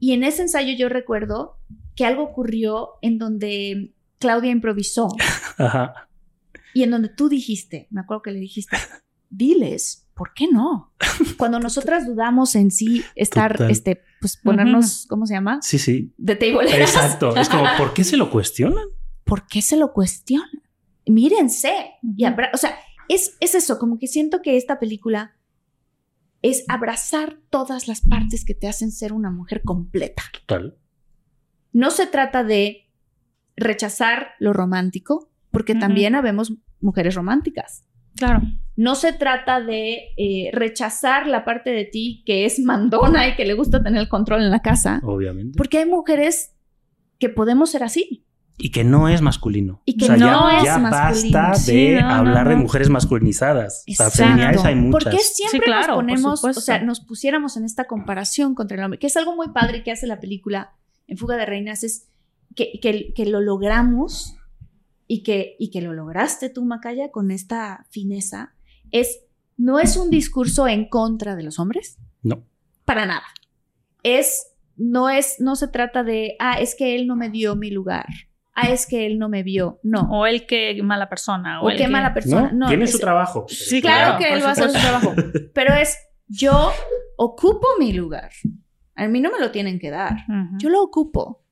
Y en ese ensayo yo recuerdo que algo ocurrió en donde Claudia improvisó <laughs> Ajá. y en donde tú dijiste, me acuerdo que le dijiste, diles, ¿por qué no? <laughs> Cuando nosotras dudamos en sí estar, Total. este, pues ponernos, ¿cómo se llama? Sí, sí. De table. Exacto. Es como, ¿por qué se lo cuestionan? ¿Por qué se lo cuestionan? Mírense. Y abra- o sea, es, es eso, como que siento que esta película es abrazar todas las partes que te hacen ser una mujer completa. Total. No se trata de rechazar lo romántico, porque también habemos mujeres románticas. Claro. No se trata de eh, rechazar la parte de ti que es mandona y que le gusta tener el control en la casa, Obviamente. porque hay mujeres que podemos ser así. Y que no es masculino. Y que O sea, no ya, es ya masculino. basta de no, hablar de no. mujeres masculinizadas. O sea, Exacto. feminidades hay muchas. ¿Por qué siempre Sí, claro, nos ponemos, o sea, nos pusiéramos en esta comparación contra el hombre? Que es algo muy padre que hace la película en Fuga de Reinas, es que, que- que lo logramos y que, y que lo lograste tú, Macaya, con esta fineza. Es, no es un discurso en contra de los hombres, No. para nada. Es, no es, no se trata de, ah, es que él no me dio mi lugar. Ah, es que él no me vio. No. O el que mala persona. O, O el qué que- mala persona. No, No, tiene es- su trabajo. Sí, Claro Claro, que él va a hacer su trabajo. <laughs> Pero es yo ocupo mi lugar. A mí no me lo tienen que dar. Yo lo ocupo.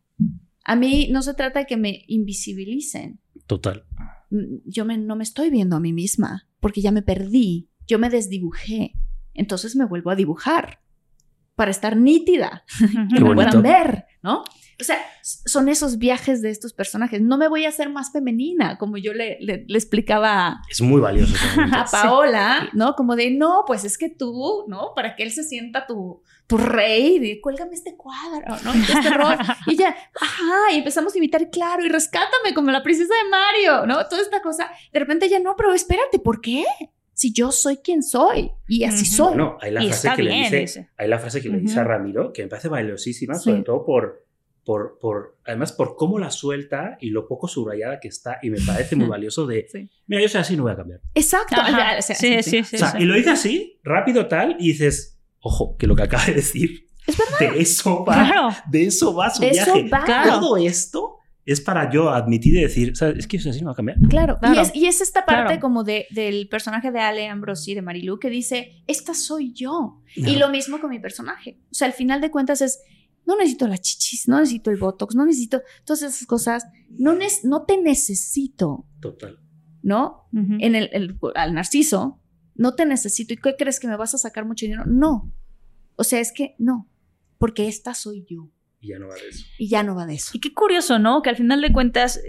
A mí no se trata de que me invisibilicen. Total. Mm, yo no me estoy viendo a mí misma porque ya me perdí. Yo me desdibujé. Entonces me vuelvo a dibujar para estar nítida, <laughs> que me puedan ver, ¿no? O sea, son esos viajes de estos personajes. No me voy a hacer más femenina, como yo le, le, explicaba es muy valioso <laughs> a Paola, ¿no? Como de, no, pues es que tú, ¿no? Para que él se sienta tu, tu rey, de, cuélgame este cuadro, ¿no? Este <laughs> rol. Y ya, ajá, y empezamos a imitar, claro, y rescátame como la princesa de Mario, ¿no? Toda esta cosa. De repente ya no, pero espérate, ¿por qué? Si yo soy quien soy y así soy. No, hay la frase que le dice, hay la frase que le dice a Ramiro que me parece valiosísima, sobre todo por, por, por, además por cómo la suelta y lo poco subrayada que está y me parece muy <laughs> valioso de, mira, yo soy así, no voy a cambiar. Exacto. sí, sí, sí, y lo dice así, rápido tal, y dices, ojo, que lo que acaba de decir, es verdad. de eso va, de eso va su viaje. Todo esto es para yo admitir y decir, ¿sabes? Es que eso así no va a cambiar. Claro, Y, es, esta parte como de, del personaje de Ale Ambrosi, de Marilu, que dice, esta soy yo. Y lo mismo con mi personaje. O sea, al final de cuentas es, no necesito las chichis, no necesito el botox, no necesito todas esas cosas. No, no te necesito. Total. ¿No? En el, el, al narciso, no te necesito. ¿Y qué crees que me vas a sacar mucho dinero? No. O sea, es que no, porque esta soy yo. Y ya no va de eso. Y ya no va de eso. Y qué curioso, ¿no? Que al final de cuentas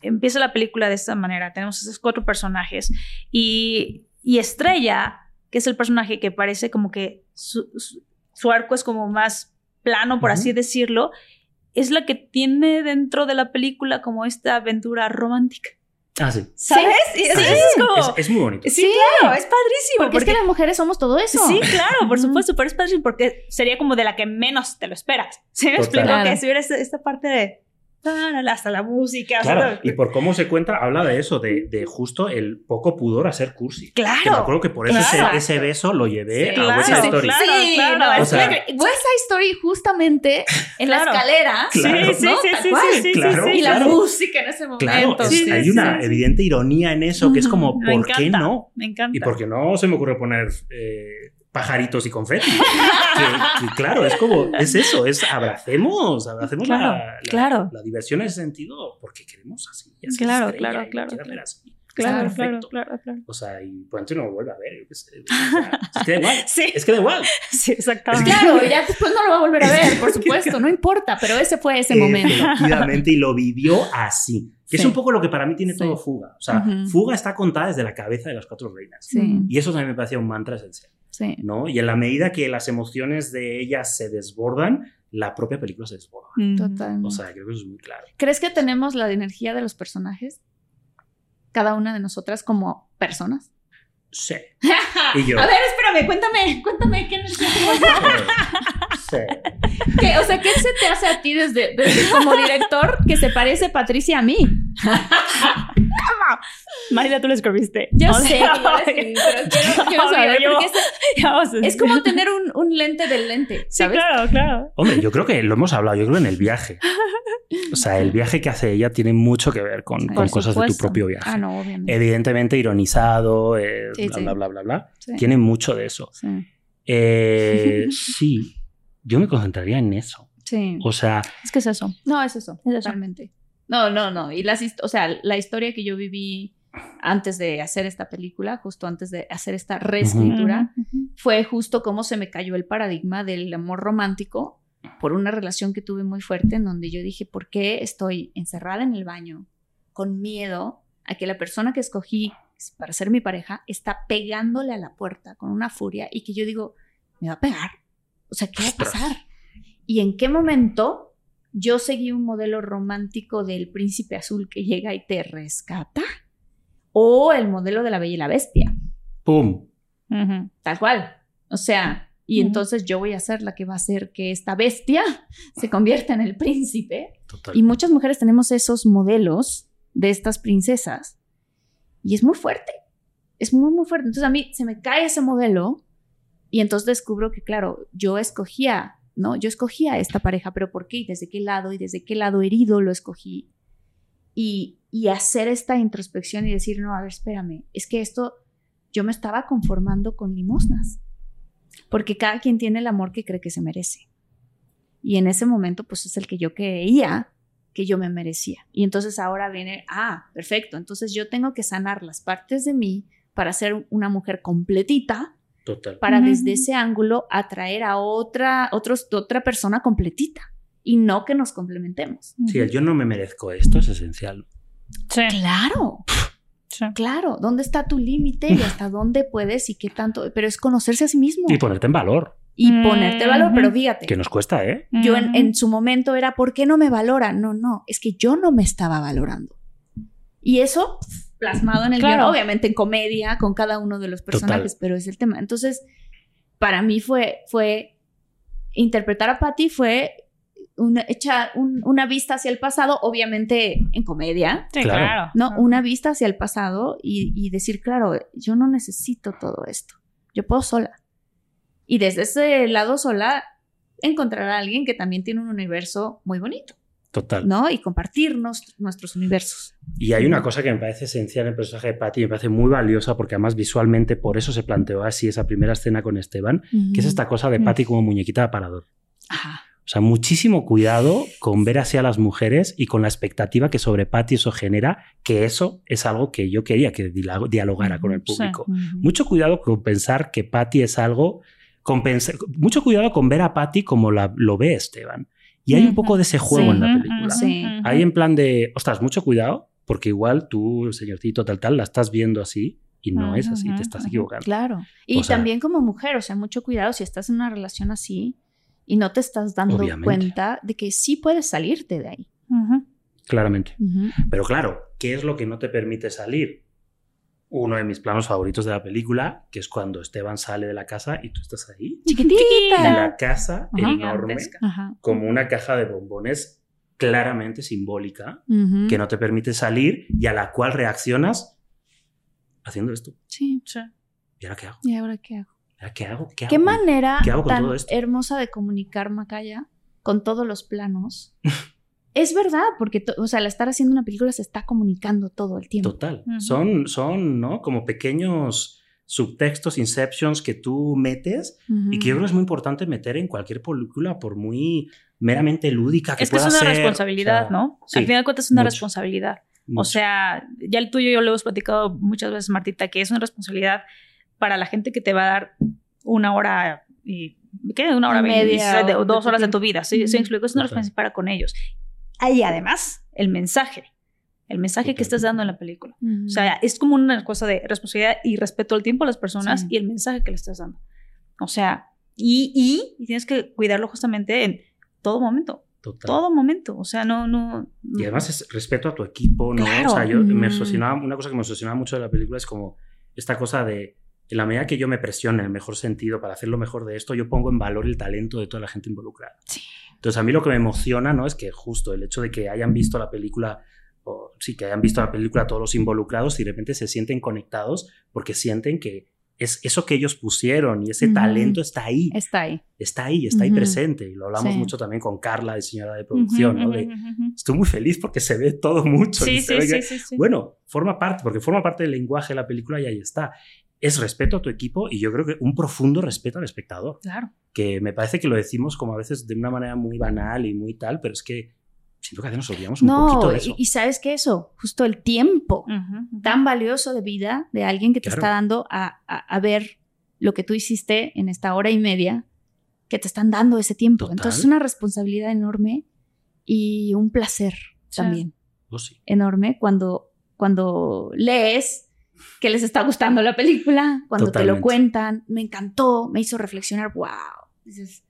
empieza la película de esta manera. Tenemos esos cuatro personajes y, Estrella, que es el personaje que parece como que su, arco es como más plano, por así decirlo, es la que tiene dentro de la película como esta aventura romántica. Ah, sí. ¿Sabes? Sí, Es, muy bonito. Sí, claro, es padrísimo. Porque, es que las mujeres somos todo eso. Sí, claro, por supuesto, pero es padrísimo porque sería como de la que menos te lo esperas. ¿Sí me explico? Que si hubiera esta parte de hasta la música. Claro, y por cómo se cuenta, habla de eso, de, de, justo el poco pudor a ser cursi. Claro. Que me acuerdo que por eso ese, beso lo llevé a West Side Story. sí, claro. O sea, West Side Story justamente en la escalera. Claro. Sí, sí, sí, sí, claro, Y la música en ese momento. Claro, hay una evidente ironía en eso, que es como, ¿por qué no? Me encanta. Y porque no se me ocurre poner... Eh, pajaritos y confeti. claro, es como, es eso, es abracemos, abracemos la, claro. la, diversión en ese sentido porque queremos así. así claro, claro, claro. Claro, claro, claro, claro. O sea, y pronto no lo vuelve a ver. es que da igual. <laughs> Sí. Es que da igual. <laughs> Sí, exactamente. claro, ya después no lo va a volver a ver, por supuesto, no importa, pero ese fue ese momento. Efectivamente, y lo vivió así. Que es un poco lo que para mí tiene todo Fuga. O sea, Fuga está contada desde la cabeza de las cuatro reinas. Y eso también me parecía un mantra esencial. ¿No? Y en la medida que las emociones de ellas se desbordan, la propia película se desborda. Total. O sea, creo que eso es muy claro. ¿Crees que tenemos la energía de los personajes? Cada una de nosotras como personas. Sí. <laughs> y yo. A ver, espérame, cuéntame, cuéntame qué energía <laughs> Sí. ¿Qué, o sea, ¿qué se te hace a ti desde, desde como director que se parece Patricia a mí? Marila, tú lo escribiste. Yo sé, pero quiero, <laughs> saber. es, como tener un, lente del lente. ¿sabes? Sí, claro, claro. Hombre, yo creo que lo hemos hablado, yo creo en el viaje. O sea, el viaje que hace ella tiene mucho que ver con, cosas de tu propio viaje. Ah, no, obviamente. Evidentemente ironizado, eh, bla, bla, bla, bla, Tiene mucho de eso. Eh, <laughs> sí, yo me concentraría en eso. Sí. O sea. Es que es eso. No, es eso. Es Totalmente. No, no, no. Y las, o sea, la historia que yo viví antes de hacer esta película, justo antes de hacer esta reescritura, fue justo cómo se me cayó el paradigma del amor romántico por una relación que tuve muy fuerte en donde yo dije, ¿por qué estoy encerrada en el baño con miedo a que la persona que escogí para ser mi pareja está pegándole a la puerta con una furia y que yo digo, me va a pegar? O sea, ¿qué va a pasar? ¿Y en qué momento yo seguí un modelo romántico del príncipe azul que llega y te rescata? ¿O el modelo de la bella y la bestia? ¡Pum! Tal cual. O sea, y entonces yo voy a ser la que va a hacer que esta bestia <laughs> se convierta en el príncipe. Y muchas mujeres tenemos esos modelos de estas princesas. Y es muy fuerte. Es muy, muy fuerte. Entonces a mí se me cae ese modelo y entonces descubro que, claro, yo escogía ¿no? Yo escogí a esta pareja, pero ¿por qué? ¿Y desde qué lado? ¿Y desde qué lado herido lo escogí? Y, y hacer esta introspección y decir, no, a ver, espérame, es que esto yo me estaba conformando con limosnas, porque cada quien tiene el amor que cree que se merece. Y en ese momento, pues es el que yo creía que yo me merecía. Y entonces ahora viene, ah, perfecto, entonces yo tengo que sanar las partes de mí para ser una mujer completita, Total. para Ujú. desde ese ángulo atraer a otra, otros, otra persona completita y no que nos complementemos. Sí, el yo no me merezco esto es esencial. Sí, Claro, sí. claro, ¿dónde está tu límite y hasta <laughs> dónde puedes y qué tanto? Pero es conocerse a sí mismo Y ponerte en valor, y ponerte valor, pero fíjate. que nos cuesta, ¿eh? Yo en, en su momento era, ¿por qué no me valora? No, no, es que yo no me estaba valorando. Y eso plasmado en el Claro. guion, obviamente en comedia con cada uno de los personajes, pero es el tema. Entonces, para mí fue, fue interpretar a Patty fue una, echar un- una vista hacia el pasado, obviamente en comedia, Sí, Claro. claro. ¿no? Una vista hacia el pasado y, y decir, claro, yo no necesito todo esto, yo puedo sola. Y desde ese lado sola, encontrar a alguien que también tiene un universo muy bonito, Total. ¿no? Y compartirnos nuestros universos. Y hay una cosa que me parece esencial en el personaje de Patty, me parece muy valiosa porque además visualmente por eso se planteó así esa primera escena con Esteban, que es esta cosa de Mm. Patty como muñequita de aparador. Ajá. O sea, muchísimo cuidado con ver así a las mujeres y con la expectativa que sobre Patty eso genera, que eso es algo que yo quería que dialogara con el Sí. público. Mucho cuidado con pensar que Patty es algo. con pensar- mucho cuidado con ver a Patty como la, lo ve Esteban. Y hay un poco de ese juego Sí. en la película. Sí. Hay en plan de, ostras, mucho cuidado, porque igual tú, señorcito, tal, tal, la estás viendo así y no es así, te estás equivocando. Claro. Y O sea- también como mujer, o sea, mucho cuidado si estás en una relación así y no te estás dando Obviamente. cuenta de que sí puedes salirte de ahí. Claramente. Pero claro, ¿qué es lo que no te permite salir? Uno de mis planos favoritos de la película, que es cuando Esteban sale de la casa y tú estás ahí. Y Chiquitita. la casa Ajá. enorme. Ajá. como una caja de bombones claramente simbólica, Ujú. que no te permite salir y a la cual reaccionas haciendo esto. Sí. Sí. ¿Y ahora qué hago? ¿Y ahora qué hago? ¿Y ahora qué hago? ¿Qué, ¿Qué hago? manera ¿Qué hago con tan todo esto? hermosa de comunicar Macaya con todos los planos? <laughs> es verdad, porque, o sea, al estar haciendo una película se está comunicando todo el tiempo. Total. Son, son, ¿no? Como pequeños subtextos, inceptions que tú metes y que yo creo que es muy importante meter en cualquier película por muy meramente lúdica que Es que es pueda una ser. responsabilidad, O sea, ¿no? sí, Al final de cuentas es una mucho, responsabilidad. O sea, ya el tuyo yo lo hemos platicado muchas veces, Martita, que es una responsabilidad para la gente que te va a dar una hora y ¿qué? Una hora Y media o dos horas de tu vida. Sí, sí, explico. Es una responsabilidad para con ellos. Y además, el mensaje. El mensaje que estás dando en la película. Ujú. O sea, es como una cosa de responsabilidad y respeto al tiempo a las personas Sí. y el mensaje que le estás dando. O sea, y, y, y tienes que cuidarlo justamente en todo momento. Total. Todo momento. O sea, no, no. Y además es respeto a tu equipo, ¿no? Claro. O sea, yo me obsesionaba, una cosa que me obsesionaba mucho de la película es como esta cosa de, en la medida que yo me presione en el mejor sentido para hacer lo mejor de esto, yo pongo en valor el talento de toda la gente involucrada. Sí. Entonces a mí lo que me emociona, ¿no? Es que justo el hecho de que hayan visto la película, o sí, que hayan visto la película todos los involucrados y de repente se sienten conectados porque sienten que es eso que ellos pusieron y ese Ujú. talento está ahí, Está ahí. está ahí, está ahí Ujú. presente. Y lo hablamos Sí. mucho también con Carla, diseñadora de producción, Ujú, ¿no? ujú, De, estoy muy feliz porque se ve todo mucho. y Sí, se sí, ve que- sí, sí. Bueno, forma parte, porque forma parte del lenguaje de la película y ahí está. Es respeto a tu equipo y yo creo que un profundo respeto al espectador. Claro. Que me parece que lo decimos como a veces de una manera muy banal y muy tal, pero es que siento que a veces nos olvidamos un poquito No, de eso. y, y sabes que eso, justo el tiempo Ujú, ujú. tan valioso de vida de alguien que te Claro. está dando a, a- a ver lo que tú hiciste en esta hora y media, que te están dando ese tiempo. Total. Entonces es una responsabilidad enorme y un placer Sí. también Oh, sí. enorme cuando, cuando lees que les está gustando la película, cuando te lo cuentan, me encantó, me hizo reflexionar, wow. Dices,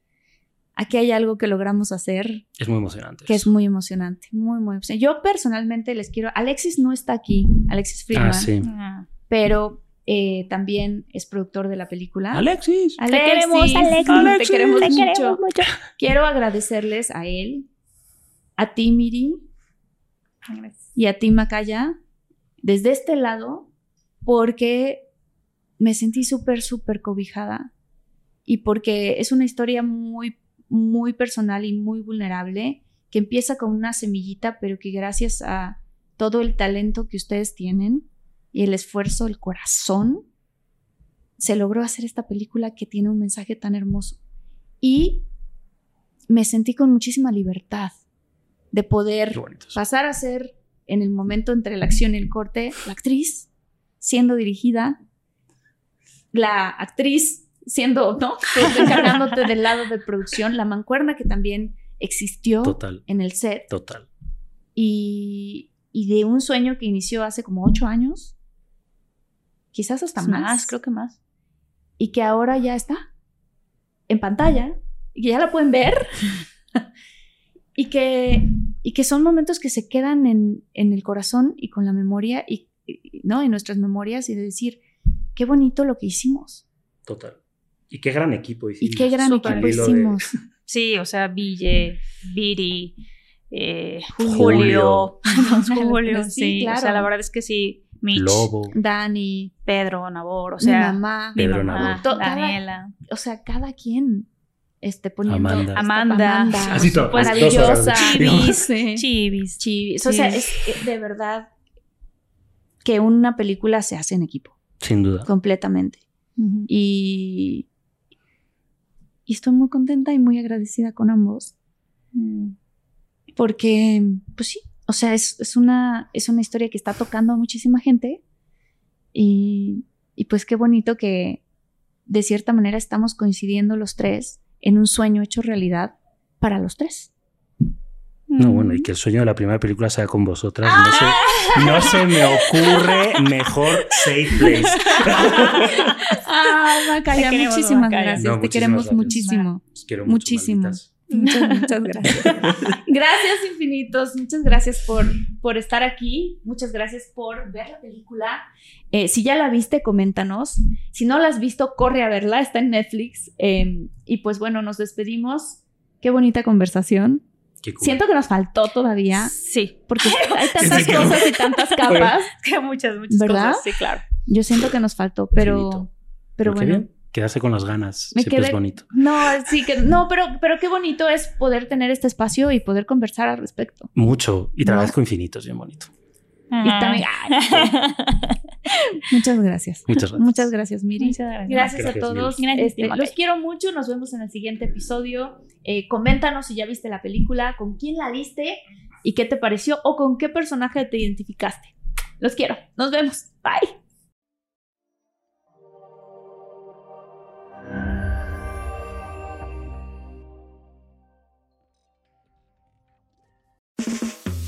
aquí hay algo que logramos hacer Es muy emocionante. que es muy emocionante, muy, muy emocionante. Yo personalmente les quiero, Alexis no está aquí, Alexis Friedman, Ah, sí. Ah. pero eh, también es productor de la película. Alexis. Alexis, Te queremos, Alexis. Te queremos Te mucho. queremos mucho. Quiero agradecerles a él, a ti, Miri, y a ti, Macaya, desde este lado, porque me sentí súper, súper cobijada y porque es una historia muy, muy personal y muy vulnerable que empieza con una semillita, pero que gracias a todo el talento que ustedes tienen y el esfuerzo, el corazón, se logró hacer esta película que tiene un mensaje tan hermoso. Y me sentí con muchísima libertad de poder pasar a ser en el momento entre la acción y el corte la actriz siendo dirigida, la actriz siendo, ¿no? Pues encargándote del lado de producción, la mancuerna que también existió Total, en el set total. y, y de un sueño que inició hace como ocho años, quizás hasta más, más, creo que más. y que ahora ya está en pantalla y que ya la pueden ver <laughs> y, que, y que son momentos que se quedan en, en el corazón y con la memoria y, y- ¿no? en nuestras memorias y de decir, qué bonito lo que hicimos Total. Y qué gran equipo y hicimos. qué gran Súper. equipo hilo de- hicimos. <laughs> Sí, o sea, Ville, Viri, eh, Julio. Julio, <laughs> Julio, Sí, sí, claro. O sea, la verdad es que sí, Mitch, Lobo. Dani, Pedro, Nabor, o mi sea, mamá, mi Pedro mamá, Nabor. To- Daniela. o sea, cada quien este, poniendo Amanda. Amanda. Así todo, maravillosa. Chivis, Sí. Chivis. Chivis. O sea, es de verdad que una película se hace en equipo, Sin duda. completamente. Y, y estoy muy contenta y muy agradecida con ambos. Porque, pues sí, o sea, es, es una, es una historia que está tocando a muchísima gente. Y, y pues qué bonito que de cierta manera estamos coincidiendo los tres en un sueño hecho realidad para los tres. No, bueno, y que el sueño de la primera película sea con vosotras. No, se, <laughs> no se me ocurre mejor safe place. <laughs> Ah, Macaya, Te muchísimas Macaya. gracias. No, Te muchísimas queremos gracias. muchísimo. Os quiero mucho, Muchísimo. Muchas, <laughs> muchas gracias. Gracias infinitos. Muchas gracias por, por estar aquí. Muchas gracias por ver la película. Eh, si ya la viste, coméntanos. Si no la has visto, corre a verla. Está en Netflix. Eh, y pues bueno, nos despedimos. Qué bonita conversación. Qué cool. Siento que nos faltó todavía Sí, porque <laughs> hay tantas cosas y tantas <laughs> capas. que muchas, muchas ¿Verdad? cosas. Sí, claro. Yo siento que nos faltó, pero, pero bueno. bien. Quedarse con las ganas. Me Siempre quedé- es bonito. No, sí que no, pero, pero qué bonito es poder tener este espacio y poder conversar al respecto. Mucho. Y te No. agradezco infinito. Es bien bonito. Y también, <laughs> muchas gracias. Muchas gracias. Muchas gracias, Miri. Muchas gracias. Gracias, Gracias, a todos. Gracias, Este, los quiero mucho. Nos vemos en el siguiente episodio. Eh, coméntanos si ya viste la película, con quién la viste y qué te pareció o con qué personaje te identificaste. Los quiero. Nos vemos. Bye.